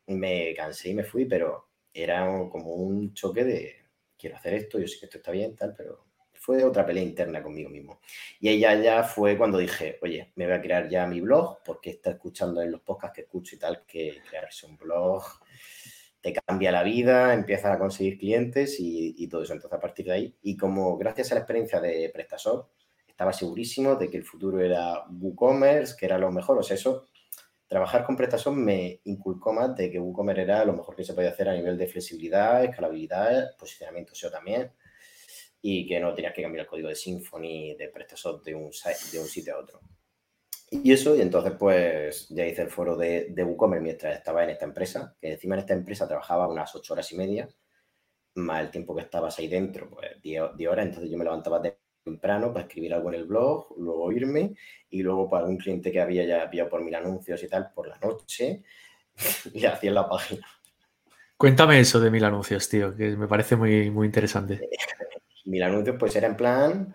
Me cansé y me fui, pero era como un choque de quiero hacer esto, yo sé que esto está bien, tal, pero fue otra pelea interna conmigo mismo. Y ella ya fue cuando dije, oye, me voy a crear ya mi blog, porque está escuchando en los podcasts que escucho y tal, que crearse un blog te cambia la vida, empiezas a conseguir clientes y, todo eso. Entonces, a partir de ahí, y como gracias a la experiencia de PrestaShop, estaba segurísimo de que el futuro era WooCommerce, que era lo mejor. O sea, eso, trabajar con PrestaShop me inculcó más de que WooCommerce era lo mejor que se podía hacer a nivel de flexibilidad, escalabilidad, posicionamiento SEO también, y que no tenías que cambiar el código de Symfony, de PrestaShop de un, de un sitio a otro. Y eso, y entonces pues ya hice el foro de, de WooCommerce mientras estaba en esta empresa, que encima en esta empresa trabajaba unas ocho horas y media, más el tiempo que estabas ahí dentro, pues 10 horas, entonces yo me levantaba temprano para escribir algo en el blog, luego irme y luego para un cliente que había ya pillado por mil anuncios y tal, por la noche, le hacía la página. Cuéntame eso de mil anuncios, tío, que me parece muy, muy interesante. mil anuncios, pues era en plan,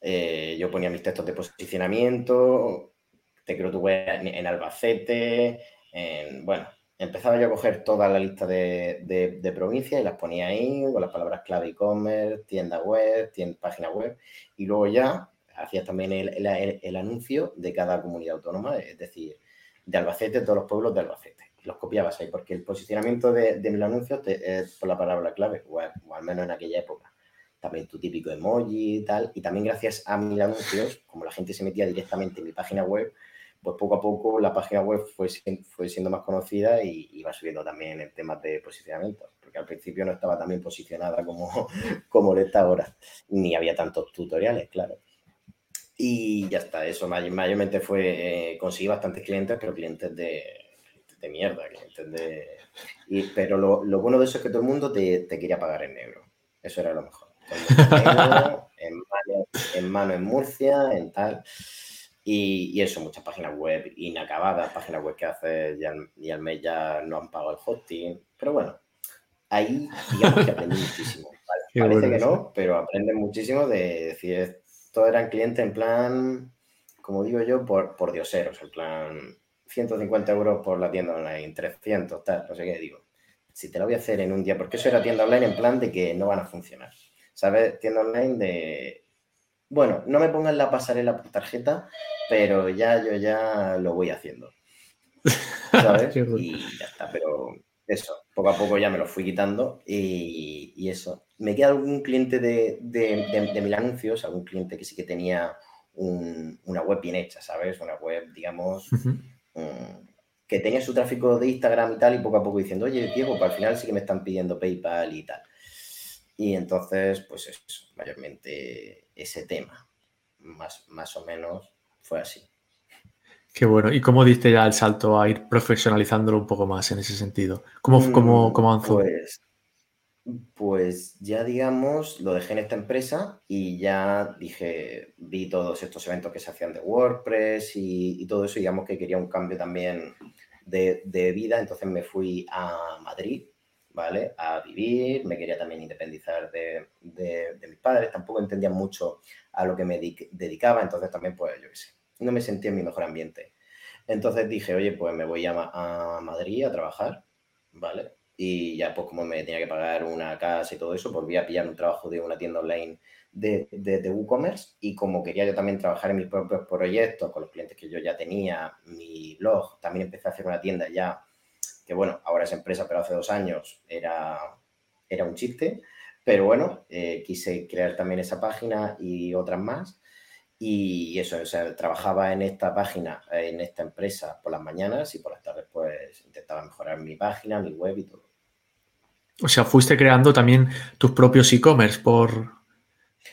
eh, yo ponía mis textos de posicionamiento, te creo tu web en Albacete, en, bueno, empezaba yo a coger toda la lista de, de, provincias y las ponía ahí con las palabras clave e-commerce, tienda web, página web, y luego ya hacía también el, anuncio de cada comunidad autónoma, es decir, de Albacete, todos los pueblos de Albacete. Los copiabas ahí, porque el posicionamiento de, de mil anuncios es por la palabra clave, o, al menos en aquella época. También tu típico emoji y tal. Y también gracias a mil anuncios, como la gente se metía directamente en mi página web, pues poco a poco la página web fue, fue siendo más conocida y iba subiendo también en temas de posicionamiento, porque al principio no estaba tan bien posicionada como, como lo está ahora, ni había tantos tutoriales, claro. Y ya está, eso mayormente fue, eh, conseguí bastantes clientes, pero clientes de, de mierda, clientes de... Y, pero lo, bueno de eso es que todo el mundo te, te quería pagar en negro, eso era lo mejor. En, mano, en mano en Murcia, en tal. Y, eso, muchas páginas web inacabadas, páginas web que hace y al, mes ya no han pagado el hosting. Pero bueno, ahí digamos que aprendí muchísimo. Parece que no, pero aprende muchísimo de decir, todos eran clientes en plan, como digo yo, por, por dioseros, en plan 150 euros por la tienda online, 300, tal, no sé qué digo. Si te lo voy a hacer en un día, porque eso era tienda online en plan de que no van a funcionar. ¿Sabes? Tienda online de bueno, no me pongan la pasarela por tarjeta, pero ya yo ya lo voy haciendo. ¿Sabes? y ya está, pero eso, poco a poco ya me lo fui quitando y, eso. Me queda algún cliente de, de, mil anuncios, algún cliente que sí que tenía una web bien hecha, ¿sabes? Una web, digamos, mm, que tenía su tráfico de Instagram y tal, y poco a poco diciendo, oye, Diego, para pues al final sí que me están pidiendo PayPal y tal. Y entonces, pues eso, mayormente ese tema, más, más o menos fue así. Qué bueno. ¿Y cómo diste ya el salto a ir profesionalizándolo un poco más en ese sentido? ¿Cómo, cómo, mm, cómo avanzó? Pues, pues ya, digamos, lo dejé en esta empresa y ya dije, vi todos estos eventos que se hacían de WordPress y, y todo eso, digamos que quería un cambio también de, de, vida, entonces me fui a Madrid ¿vale? A vivir, me quería también independizar de, mis padres, tampoco entendía mucho a lo que me dedicaba, entonces también, pues, yo qué sé, no me sentía en mi mejor ambiente. Entonces dije, oye, pues me voy a, a Madrid a trabajar, ¿vale? Y ya, pues como me tenía que pagar una casa y todo eso, volví a pillar un trabajo de una tienda online de, de, WooCommerce y como quería yo también trabajar en mis propios proyectos con los clientes que yo ya tenía, mi blog, también empecé a hacer una tienda ya que bueno, ahora es empresa, pero hace dos años era, era un chiste. Pero bueno, eh, quise crear también esa página y otras más. Y eso, o sea, trabajaba en esta página, en esta empresa por las mañanas y por las tardes pues intentaba mejorar mi página, mi web y todo. O sea, fuiste creando también tus propios e-commerce por...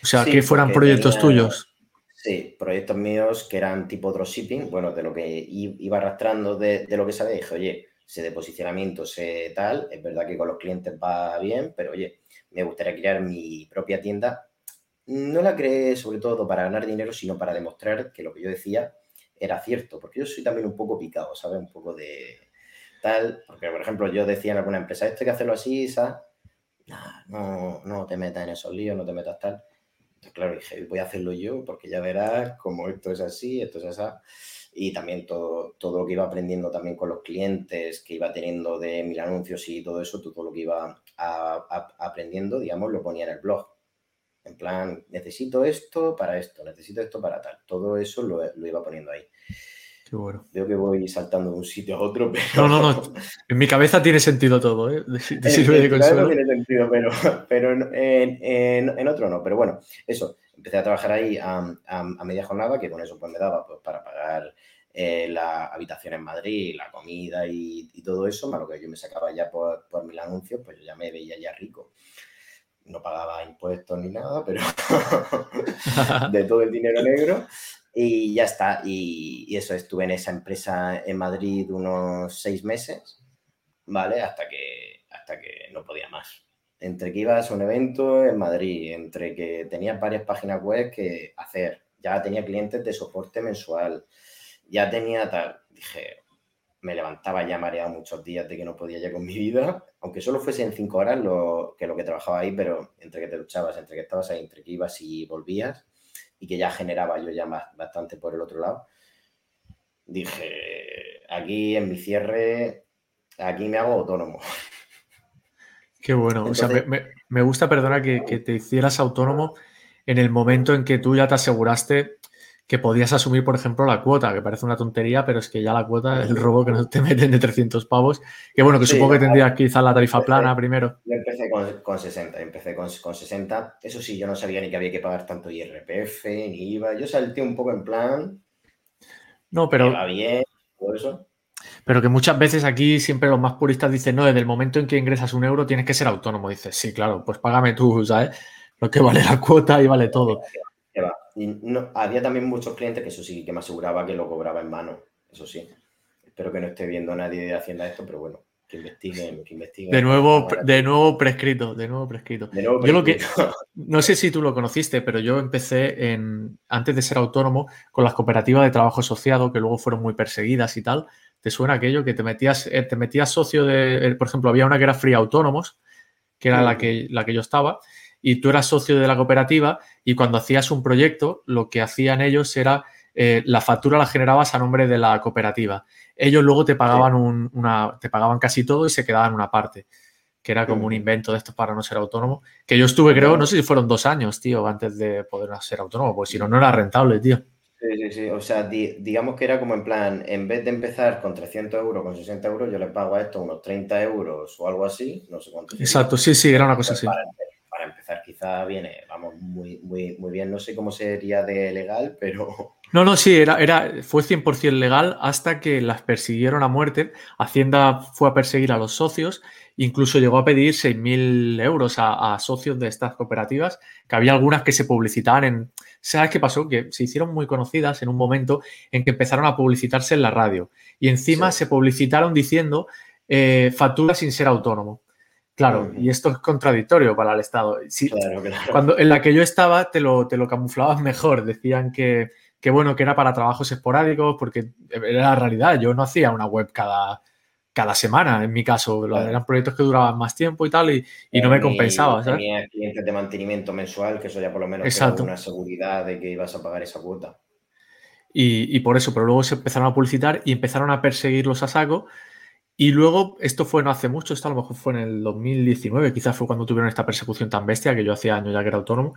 O sea, que fueran proyectos tuyos. Sí, proyectos míos que eran tipo dropshipping, bueno, de lo que iba arrastrando de, de lo que sabía, dije, oye, sé de posicionamiento, sé tal, es verdad que con los clientes va bien, pero oye, me gustaría crear mi propia tienda. No la creé sobre todo para ganar dinero, sino para demostrar que lo que yo decía era cierto, porque yo soy también un poco picado, ¿sabes? Un poco de tal, porque por ejemplo yo decía en alguna empresa, esto hay que hacerlo así, ¿sabes? no, no te metas en esos líos, no te metas tal. Entonces, claro, dije, voy a hacerlo yo porque ya verás como esto es así, esto es así y también todo, todo lo que iba aprendiendo también con los clientes que iba teniendo de mil anuncios y todo eso, todo lo que iba aprendiendo, digamos, lo ponía en el blog. En plan, necesito esto para esto, necesito esto para tal. Todo eso lo, lo iba poniendo ahí. Qué bueno. Veo que voy saltando de un sitio a otro, pero... No, no, no. En mi cabeza tiene sentido todo, ¿eh? Te sirve de consuelo. tiene sentido, pero, pero en, en, en, otro no. Pero bueno, eso empecé a trabajar ahí a, a, media jornada, que con eso pues me daba pues, para pagar eh, la habitación en Madrid, la comida y, todo eso, más lo que yo me sacaba ya por, por mil anuncios, pues yo ya me veía ya rico. No pagaba impuestos ni nada, pero de todo el dinero negro. Y ya está. Y, y, eso, estuve en esa empresa en Madrid unos seis meses, ¿vale? Hasta que, hasta que no podía más. Entre que ibas a un evento en Madrid, entre que tenías varias páginas web que hacer, ya tenía clientes de soporte mensual, ya tenía tal, dije, me levantaba ya mareado muchos días de que no podía ya con mi vida, aunque solo fuese en cinco horas lo que, lo que trabajaba ahí, pero entre que te luchabas, entre que estabas ahí, entre que ibas y volvías, y que ya generaba yo ya bastante por el otro lado, dije, aquí en mi cierre, aquí me hago autónomo. Qué bueno. o sea, me, gusta, perdona, que, te hicieras autónomo en el momento en que tú ya te aseguraste que podías asumir, por ejemplo, la cuota, que parece una tontería, pero es que ya la cuota, el robo que no te meten de 300 pavos, que bueno, que supongo que tendrías quizás la tarifa plana primero. Yo empecé con, 60, empecé con, 60. Eso sí, yo no sabía ni que había que pagar tanto IRPF, ni IVA. Yo salté un poco en plan. No, pero. Va bien, todo eso. Pero que muchas veces aquí siempre los más puristas dicen, no, desde el momento en que ingresas un euro tienes que ser autónomo. Dices, sí, claro, pues págame tú, ¿sabes? Lo que vale la cuota y vale todo. Y no, había también muchos clientes que eso sí, que me aseguraba que lo cobraba en mano, eso sí. Espero que no esté viendo nadie de Hacienda esto, pero bueno, que investiguen, que investiguen. De nuevo, de nuevo prescrito, de nuevo prescrito. Yo lo que, no sé si tú lo conociste, pero yo empecé en, antes de ser autónomo con las cooperativas de trabajo asociado, que luego fueron muy perseguidas y tal. ¿Te suena aquello que te metías, eh, te metías socio de, eh, por ejemplo, había una que era Free Autónomos, que era la, que, la que yo estaba, y tú eras socio de la cooperativa y cuando hacías un proyecto, lo que hacían ellos era, eh, la factura la generabas a nombre de la cooperativa. Ellos luego te pagaban, una, te pagaban casi todo y se quedaban una parte, que era como un invento de estos para no ser autónomo, que yo estuve, creo, no sé si fueron dos años, tío, antes de poder ser autónomo, porque si no, no era rentable, tío. Sí, sí, sí. O sea, digamos que era como en plan, en vez de empezar con 300 euros, con 60 euros, yo le pago a esto unos 30 euros o algo así, no sé cuánto. Exacto, sí, sí, era una cosa así. Para, empezar, quizá viene, vamos, muy, muy, muy bien. No sé cómo sería de legal, pero. No, no, sí, era, era, fue 100% legal hasta que las persiguieron a muerte. Hacienda fue a perseguir a los socios, incluso llegó a pedir 6.000 euros a, a socios de estas cooperativas, que había algunas que se publicitaban en ¿Sabes qué pasó? Que se hicieron muy conocidas en un momento en que empezaron a publicitarse en la radio. Y encima se publicitaron diciendo eh, factura sin ser autónomo. Claro, y esto es contradictorio para el Estado. Cuando en la que yo estaba te lo, te lo camuflabas mejor. Decían que, que, bueno, que era para trabajos esporádicos, porque era la realidad. Yo no hacía una web cada, cada semana, en mi caso. Eran proyectos que duraban más tiempo y tal, y, no me compensaba. Tenía clientes de mantenimiento mensual, que eso ya por lo menos era una seguridad de que ibas a pagar esa cuota. Y, por eso, pero luego se empezaron a publicitar y empezaron a perseguirlos a saco. Y luego, esto fue no hace mucho, esto a lo mejor fue en el 2019, quizás fue cuando tuvieron esta persecución tan bestia, que yo hacía años ya que era autónomo.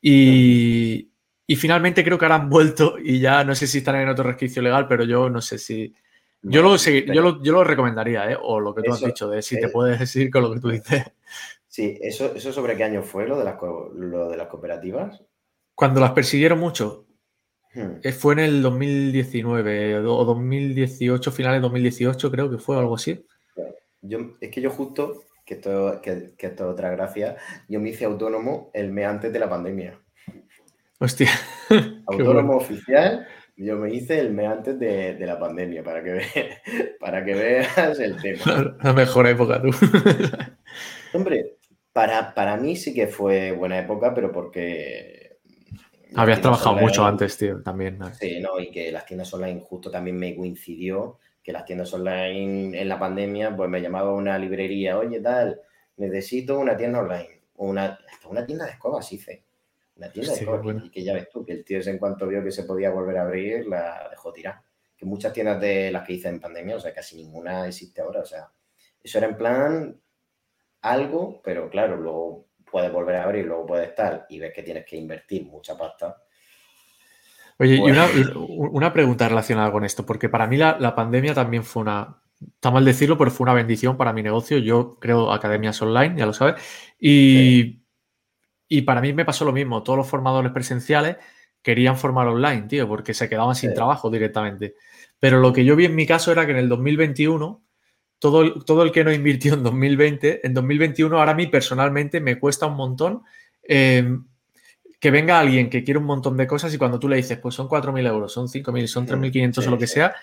Y, y finalmente creo que ahora han vuelto y ya no sé si están en otro resquicio legal, pero yo no sé si, yo lo, yo, lo, recomendaría, ¿eh? o lo que tú has dicho, de si te puedes decir con lo que tú dices. Sí, ¿eso, eso sobre qué año fue lo de, las, lo de las cooperativas? Cuando las persiguieron mucho. Hmm. Eh, fue en el 2019 o 2018, finales de 2018 creo que fue algo así. Yo, es que yo justo, que esto, que, que esto es otra gracia, yo me hice autónomo el mes antes de la pandemia. Hostia. Autónomo oficial yo me hice el mes antes de, la pandemia para que, para que veas el tema. La mejor época, tú. Hombre, para, para mí sí que fue buena época, pero porque... Habías trabajado mucho antes, tío, también. Sí, no, y que las tiendas online justo también me coincidió que las tiendas online en la pandemia, pues me llamaba una librería, oye, tal, necesito una tienda online, una, una tienda de escobas hice. La tienda de y que ya ves tú, que el tío en cuanto vio que se podía volver a abrir, la dejó tirar. Que muchas tiendas de las que hice en pandemia, o sea, casi ninguna existe ahora, o sea, eso era en plan algo, pero claro, luego puedes volver a abrir, luego puedes estar y ves que tienes que invertir mucha pasta. Oye, y una, pues una, pregunta relacionada con esto, porque para mí la, pandemia también fue una, está mal decirlo, pero fue una bendición para mi negocio. Yo creo academias online, ya lo sabes, y, y para mí me pasó lo mismo. Todos los formadores presenciales querían formar online, tío, porque se quedaban sin trabajo directamente. Pero lo que yo vi en mi caso era que en el 2021, todo el, todo el que no invirtió en 2020, en 2021 ahora a mí personalmente me cuesta un montón em, que venga alguien que quiere un montón de cosas y cuando tú le dices, pues son 4.000 euros, son 5.000, son 3.500 o lo que sea,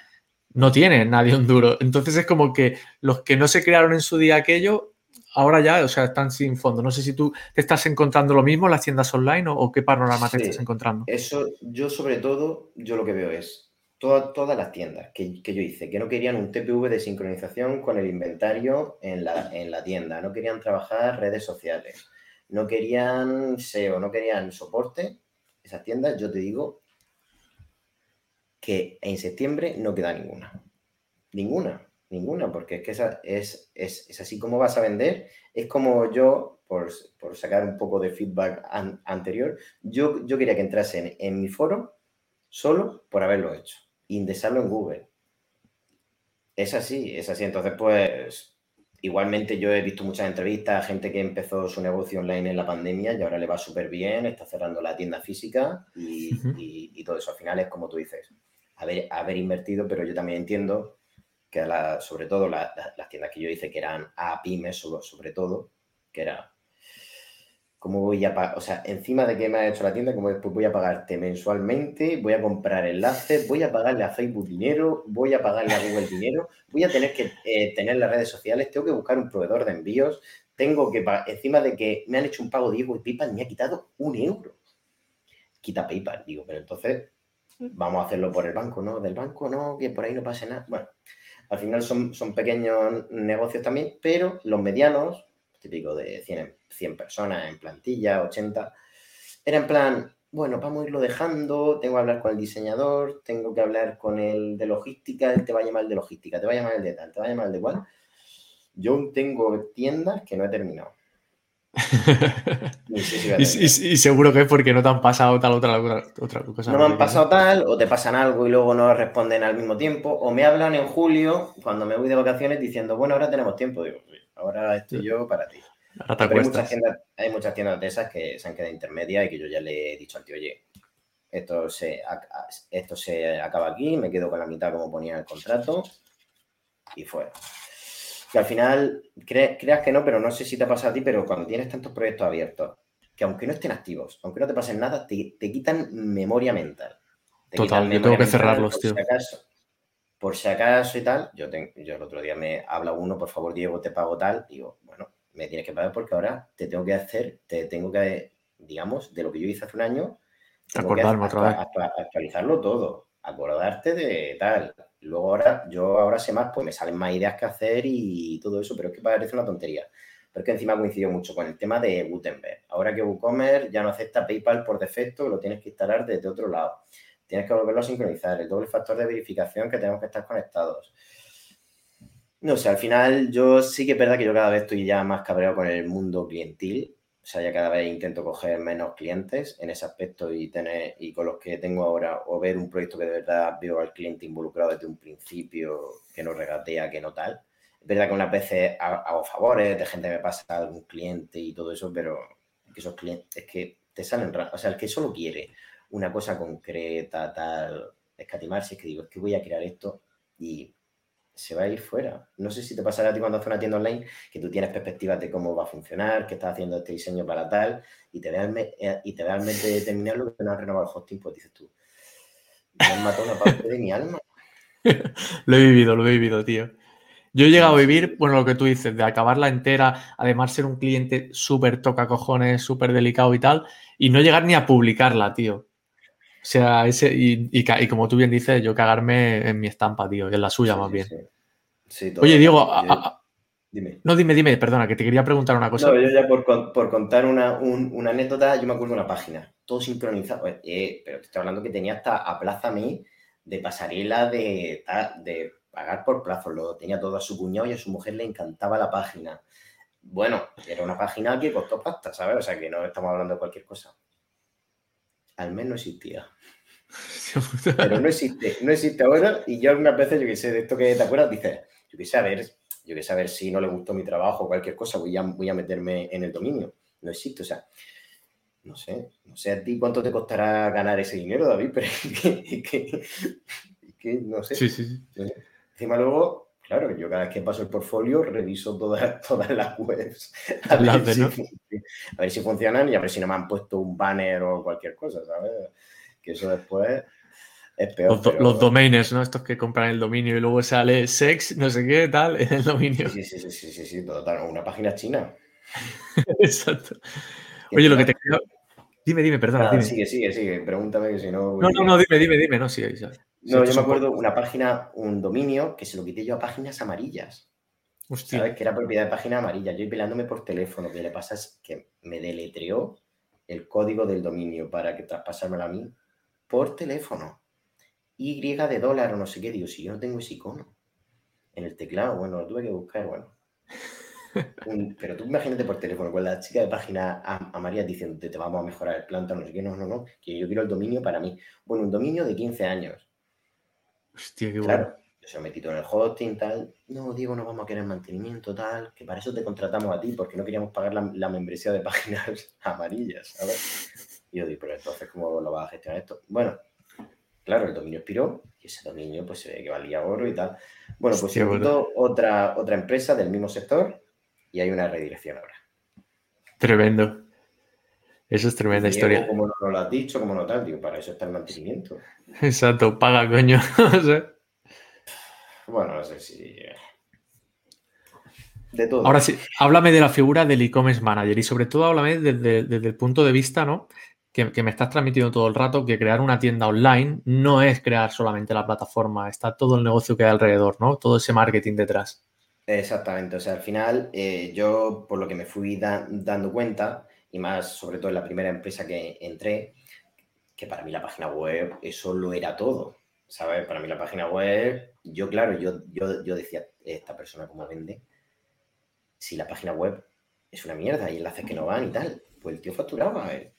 no tiene nadie un duro. Entonces es como que los que no se crearon en su día aquello ahora ya, o sea, están sin fondo. No sé si tú te estás encontrando lo mismo en las tiendas online o, qué panorama te estás encontrando. Eso, yo sobre todo, yo lo que veo es todas las tiendas que, yo hice, que no querían un TPV de sincronización con el inventario en la, en la tienda, no querían trabajar redes sociales, no querían SEO, no querían soporte, esas tiendas, yo te digo que en septiembre no queda ninguna. Ninguna, ninguna, porque es que esa es, es, así como vas a vender. Es como yo, por, sacar un poco de feedback anterior, yo, yo quería que entrasen en mi foro solo por haberlo hecho, indexarlo en Google. Es así, es así. Entonces, pues, igualmente yo he visto muchas entrevistas a gente que empezó su negocio online en la pandemia y ahora le va súper bien, está cerrando la tienda física y, y, todo eso. Al final es como tú dices, haber, haber invertido, pero yo también entiendo que sobre todo las tiendas que yo hice, que eran a pymes, sobre, sobre todo, que era, ¿cómo voy a pagar? O sea, encima de que me ha hecho la tienda, como después voy a pagarte mensualmente, voy a comprar enlaces, voy a pagarle a Facebook dinero, voy a pagarle a Google dinero, voy a tener que eh, tener las redes sociales, tengo que buscar un proveedor de envíos, tengo que pagar, encima de que me han hecho un pago Diego y PayPal me ha quitado un euro. Quita PayPal, digo, pero entonces vamos a hacerlo por el banco, ¿no? Del banco, no, que por ahí no pase nada. Bueno, al final son, son pequeños negocios también, pero los medianos, típico de 100, 100 personas en plantilla, 80, era en plan, bueno, vamos a irlo dejando, tengo que hablar con el diseñador, tengo que hablar con el de logística, él te va a llamar el de logística, te va a llamar el de tal, te va a llamar el de cual. Yo tengo tiendas que no he terminado. y, seguro que es porque no te han pasado tal otra, otra cosa. No me han pasado tal, o te pasan algo y luego no responden al mismo tiempo, o me hablan en julio, cuando me voy de vacaciones, diciendo, bueno, ahora tenemos tiempo. Digo, ahora estoy yo para ti. hay, muchas tiendas, hay muchas tiendas de esas que se han quedado intermedias y que yo ya le he dicho al tío, oye, esto se, esto se acaba aquí, me quedo con la mitad como ponía el contrato y fuera que al final creas que no, pero no sé si te pasa a ti, pero cuando tienes tantos proyectos abiertos, que aunque no estén activos, aunque no te pasen nada, te, quitan memoria mental. Total, yo tengo que cerrarlos, tío. Si acaso, por si acaso y tal, yo, yo el otro día me habla uno, por favor, Diego, te pago tal, digo, bueno, me tienes que pagar porque ahora te tengo que hacer, te tengo que, digamos, de lo que yo hice hace un año, Acordarme otra vez. actualizarlo todo, acordarte de tal, Luego ahora, yo ahora sé más, pues me salen más ideas que hacer y todo eso, pero es que parece una tontería. Pero es que encima coincidió mucho con el tema de Gutenberg. Ahora que WooCommerce ya no acepta PayPal por defecto, lo tienes que instalar desde otro lado. Tienes que volverlo a sincronizar, el doble factor de verificación que tenemos que estar conectados. No sé, al final yo sí que es verdad que yo cada vez estoy ya más cabreado con el mundo clientil o sea, ya cada vez intento coger menos clientes en ese aspecto y tener, y con los que tengo ahora, o ver un proyecto que de verdad veo al cliente involucrado desde un principio, que no regatea, que no tal. Es verdad que unas veces hago favores, de gente me pasa algún cliente y todo eso, pero esos clientes es que te salen O sea, el que solo quiere una cosa concreta, tal, escatimarse, es que digo, es que voy a crear esto y se va a ir fuera. No sé si te pasará a ti cuando haces una tienda online que tú tienes perspectivas de cómo va a funcionar, que estás haciendo este diseño para tal, y te eh, y te determinar lo que no has renovado el hosting, pues dices tú, me han matado una parte de mi alma. lo he vivido, lo he vivido, tío. Yo he llegado a vivir, bueno, lo que tú dices, de acabarla entera, además ser un cliente súper toca cojones, súper delicado y tal, y no llegar ni a publicarla, tío. O sea, ese, y, y, como tú bien dices, yo cagarme en mi estampa, tío, en la suya más bien. Oye, Diego, dime. No, dime, dime, perdona, que te quería preguntar una cosa. No, yo ya por, contar una, anécdota, yo me acuerdo de una página, todo sincronizado, eh, pero te estoy hablando que tenía hasta a mí de pasarela de, de pagar por plazo, lo tenía todo a su cuñado y a su mujer le encantaba la página. Bueno, era una página que costó pasta, ¿sabes? O sea, que no estamos hablando de cualquier cosa al menos existía. Pero no existe, no existe ahora. Y yo algunas veces, yo que sé, de esto que te acuerdas, dices, yo que sé, a ver, yo que sé, a ver si no le gustó mi trabajo o cualquier cosa, voy a, voy a meterme en el dominio. No existe, o sea, no sé, no sé a ti cuánto te costará ganar ese dinero, David, pero es que, que, no sé. Sí, sí, sí. Encima luego, Claro, yo cada vez que paso el portfolio reviso todas, todas las webs a ver, si, funcionan y a ver si no me han puesto un banner o cualquier cosa, ¿sabes? Que eso después... es peor. Los, los, domainers, ¿no? Estos que compran el dominio y luego sale sex, no sé qué, tal, en el dominio. Sí, sí, sí, sí, sí, sí, total. Una página china. Exacto. Oye, lo que te quiero... Dime, dime, perdona. dime. Sigue, sigue, sigue. Pregúntame que si no. No, no, no, dime, dime, dime. No, sigue. No, yo me acuerdo una página, un dominio que se lo quité yo a páginas amarillas. Hostia. ¿Sabes? Que era propiedad de página amarilla. Yo peleándome por teléfono. Que le pasa es que me deletreó el código del dominio para que traspasármelo a mí por teléfono. Y de dólar o no sé qué. Digo, si yo no tengo ese icono en el teclado, bueno, lo tuve que buscar, bueno. pero tú imagínate por teléfono con la chica de página amarillas diciendo te vamos a mejorar el planta, no sé qué, no, no, no, que yo quiero el dominio para mí. Bueno, un dominio de 15 años. Hostia, qué claro, bueno. Yo se metí en el hosting, tal. No, Diego, no vamos a querer mantenimiento, tal. Que para eso te contratamos a ti, porque no queríamos pagar la, membresía de páginas amarillas, ¿sabes? Y yo digo, pero entonces, ¿cómo lo vas a gestionar esto? Bueno, claro, el dominio expiró y ese dominio pues se ve que valía oro y tal. Bueno, pues se otra, otra empresa del mismo sector y hay una redirección ahora. Tremendo. Eso es tremenda historia. Como no lo has dicho, como no tal, digo, para eso está el mantenimiento. Exacto, paga, coño. Bueno, no sé si. De todo. Ahora sí, háblame de la figura del e-commerce manager y sobre todo háblame desde, el punto de vista, ¿no? Que, me estás transmitiendo todo el rato que crear una tienda online no es crear solamente la plataforma, está todo el negocio que hay alrededor, ¿no? Todo ese marketing detrás. Exactamente, o sea, al final eh, yo por lo que me fui dando cuenta, y más sobre todo en la primera empresa que entré, que para mí la página web eso lo era todo, ¿sabes? Para mí la página web, yo claro, yo, yo, yo decía, esta persona cómo vende, si la página web es una mierda y enlaces que no van y tal, pues el tío facturaba, eh,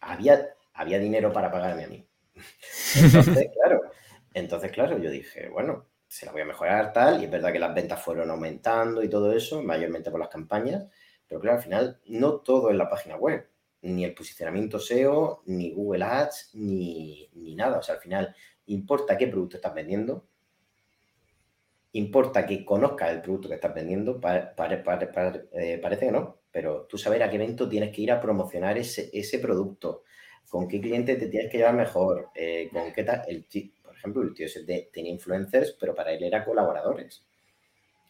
había, había dinero para pagarme a mí. Entonces, claro, entonces, claro, yo dije, bueno, se la voy a mejorar tal, y es verdad que las ventas fueron aumentando y todo eso, mayormente por las campañas, pero claro, al final no todo es la página web, ni el posicionamiento SEO, ni Google Ads, ni, nada. O sea, al final importa qué producto estás vendiendo, importa que conozcas el producto que estás vendiendo, eh, parece que no, pero tú saber a qué evento tienes que ir a promocionar ese, ese producto, con qué cliente te tienes que llevar mejor, eh, con qué tal, el, ejemplo, el tío tenía influencers, pero para él era colaboradores.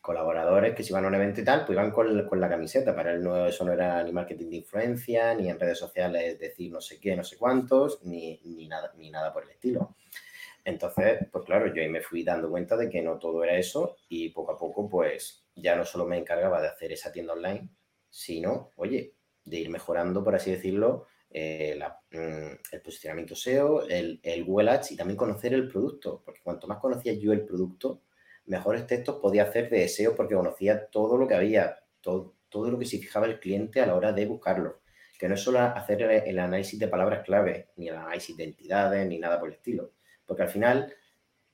Colaboradores que si iban a un evento y tal, pues iban con, la camiseta. Para él no, eso no era ni marketing de influencia, ni en redes sociales decir no sé qué, no sé cuántos, ni, nada, ni nada por el estilo. Entonces, pues claro, yo ahí me fui dando cuenta de que no todo era eso y poco a poco, pues ya no solo me encargaba de hacer esa tienda online, sino, oye, de ir mejorando, por así decirlo, eh, mm, el posicionamiento SEO, el, el, Google Ads y también conocer el producto, porque cuanto más conocía yo el producto, mejores textos podía hacer de SEO porque conocía todo lo que había, todo, todo lo que se fijaba el cliente a la hora de buscarlo. Que no es solo hacer el, análisis de palabras clave, ni el análisis de entidades, ni nada por el estilo. Porque al final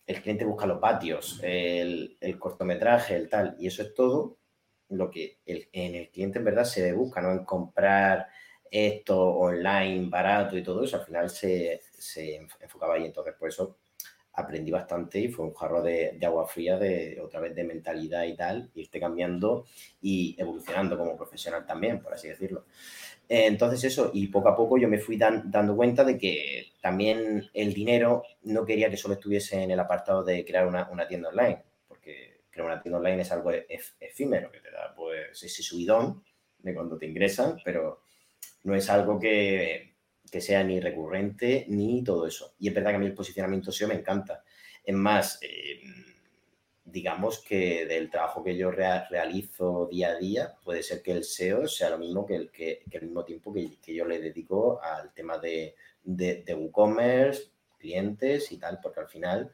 el cliente busca los patios, el, el cortometraje, el tal, y eso es todo lo que en el cliente en verdad se busca, no en comprar esto online, barato y todo eso, al final se, se enfocaba ahí. Entonces, por eso aprendí bastante y fue un jarro de, agua fría, de otra vez de mentalidad y tal, irte cambiando y evolucionando como profesional también, por así decirlo. Entonces eso, y poco a poco yo me fui dando cuenta de que también el dinero no quería que solo estuviese en el apartado de crear una, una tienda online, porque crear una tienda online es algo efímero, que te da pues ese subidón de cuando te ingresan, pero no es algo que, sea ni recurrente ni todo eso. Y es verdad que a mí el posicionamiento SEO me encanta. Es más, eh, digamos que del trabajo que yo realizo día a día, puede ser que el SEO sea lo mismo que el, que, el mismo tiempo que, yo le dedico al tema de, de, WooCommerce, clientes y tal, porque al final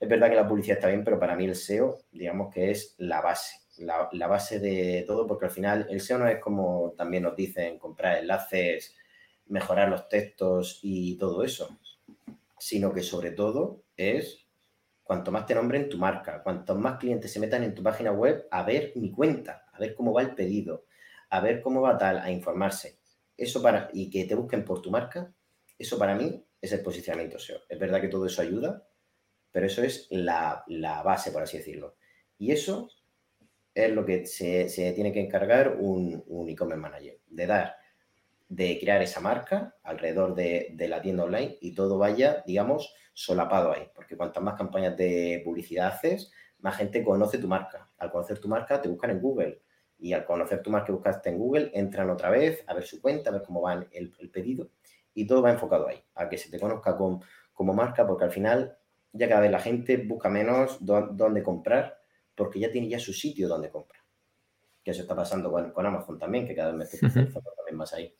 es verdad que la publicidad está bien, pero para mí el SEO, digamos que es la base la, base de todo, porque al final el SEO no es como también nos dicen comprar enlaces, mejorar los textos y todo eso, sino que sobre todo es cuanto más te nombren tu marca, cuantos más clientes se metan en tu página web a ver mi cuenta, a ver cómo va el pedido, a ver cómo va tal, a informarse. Eso para, y que te busquen por tu marca, eso para mí es el posicionamiento SEO. Es verdad que todo eso ayuda, pero eso es la, la base, por así decirlo. Y eso es lo que se, tiene que encargar un, e-commerce manager, de dar de crear esa marca alrededor de, de, la tienda online y todo vaya, digamos, solapado ahí. Porque cuantas más campañas de publicidad haces, más gente conoce tu marca. Al conocer tu marca, te buscan en Google. Y al conocer tu marca que buscaste en Google, entran otra vez a ver su cuenta, a ver cómo va el, pedido. Y todo va enfocado ahí, a que se te conozca con, como marca, porque al final ya cada vez la gente busca menos dónde comprar, porque ya tiene ya su sitio donde comprar. Que eso está pasando con, Amazon también, que cada vez me estoy también más ahí.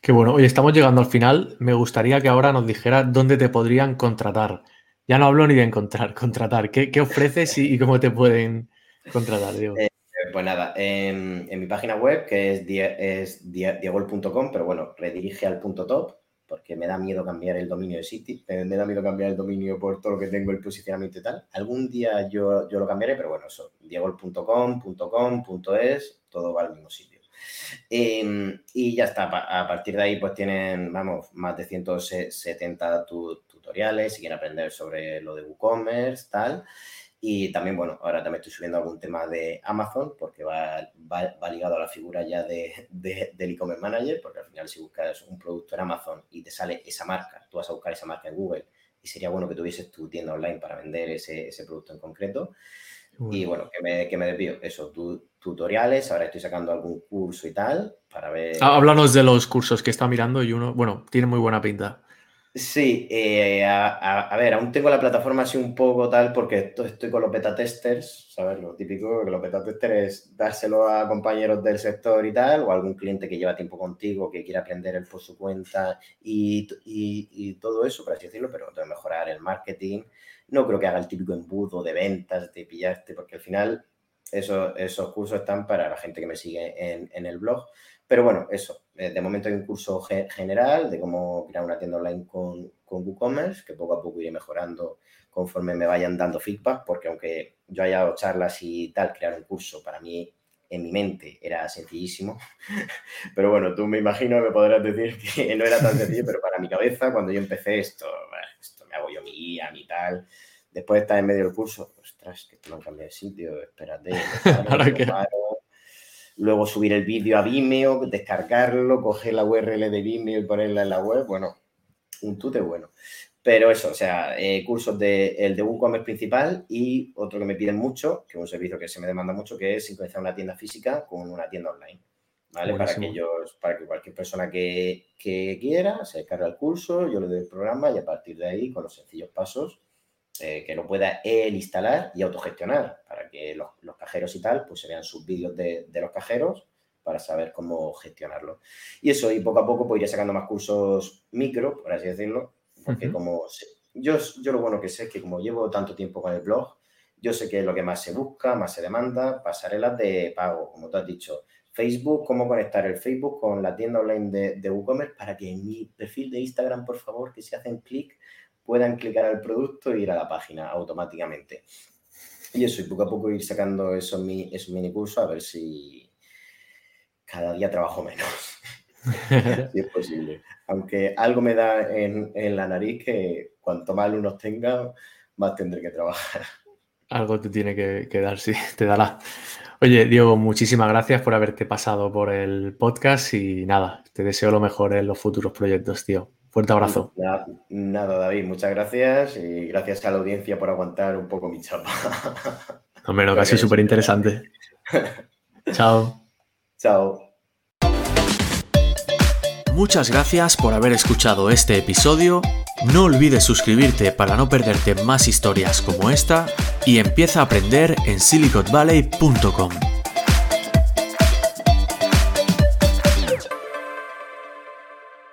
Qué bueno. Oye, estamos llegando al final. Me gustaría que ahora nos dijeras dónde te podrían contratar. Ya no hablo ni de encontrar, contratar. ¿Qué, ofreces y, cómo te pueden contratar, Diego? Eh, pues nada, en, mi página web, que es, es diegol.com, pero bueno, redirige al punto top, porque me da miedo cambiar el dominio de City, me, da miedo cambiar el dominio por todo lo que tengo, el posicionamiento y tal. Algún día yo, yo lo cambiaré, pero bueno, eso, diegol.com, todo va al mismo sitio. Em, y ya está, a partir de ahí pues tienen, vamos, más de 170 tutoriales si quieren aprender sobre lo de WooCommerce, tal. Y también, bueno, ahora también estoy subiendo algún tema de Amazon porque va, va, ligado a la figura ya de, del e-commerce manager, porque al final si buscas un producto en Amazon y te sale esa marca, tú vas a buscar esa marca en Google y sería bueno que tuvieses tu tienda online para vender ese, ese producto en concreto. Y bueno, que me, que me desvío, eso, tutoriales, ahora estoy sacando algún curso y tal, para ver... Ah, háblanos de los cursos que está mirando y uno, bueno, tiene muy buena pinta. Sí, eh, a, ver, aún tengo la plataforma así un poco tal porque estoy con los beta testers, ¿sabes? Lo típico que los beta testers es dárselo a compañeros del sector y tal, o algún cliente que lleva tiempo contigo, que quiere aprender él por su cuenta y, todo eso, por así decirlo, pero que mejorar el marketing. No creo que haga el típico embudo de ventas, de pillarte, porque al final eso, esos cursos están para la gente que me sigue en el blog. Pero bueno, eso. Eh, de momento hay un curso general de cómo crear una tienda online con, con WooCommerce, que poco a poco iré mejorando conforme me vayan dando feedback, porque aunque yo haya dado charlas y tal, crear un curso para mí en mi mente era sencillísimo. Pero bueno, tú me imagino que podrás decir que no era tan sencillo, pero para mi cabeza, cuando yo empecé esto, esto me hago yo mi guía, mi tal. Después de estar en medio del curso, ostras, que esto no cambia de sitio, espérate. Ahora que luego subir el vídeo a Vimeo, descargarlo, coger la URL de Vimeo y ponerla en la web, bueno, un tute bueno. Pero eso, o sea, eh, cursos de, el de WooCommerce principal y otro que me piden mucho, que es un servicio que se me demanda mucho, que es sincronizar una tienda física con una tienda online. ¿Vale? Para que, ellos, para que cualquier persona que, que quiera se descargue el curso, yo le doy el programa y a partir de ahí, con los sencillos pasos, eh, que lo pueda él instalar y autogestionar para que los, cajeros y tal pues se vean sus vídeos de, los cajeros para saber cómo gestionarlo. Y eso, y poco a poco pues iré sacando más cursos micro, por así decirlo, porque como yo, yo lo bueno que sé es que como llevo tanto tiempo con el blog, yo sé que es lo que más se busca, más se demanda, pasarelas de pago, como tú has dicho, Facebook, cómo conectar el Facebook con la tienda online de, de WooCommerce para que en mi perfil de Instagram, por favor, que si hacen clic, puedan clicar al producto e ir a la página automáticamente. Y eso, y poco a poco ir sacando esos, esos mini cursos a ver si cada día trabajo menos. si es posible. Aunque algo me da en, la nariz que cuanto más alumnos tenga, más tendré que trabajar. Algo te tiene que, que, dar, sí, te dará. Oye, Diego, muchísimas gracias por haberte pasado por el podcast y nada, te deseo lo mejor en los futuros proyectos, tío. Fuerte abrazo. Nada, David, muchas gracias y gracias a la audiencia por aguantar un poco mi chapa. No, menos, casi súper interesante. Chao. Chao. Muchas gracias por haber escuchado este episodio. No olvides suscribirte para no perderte más historias como esta y empieza a aprender en siliconvalley.com.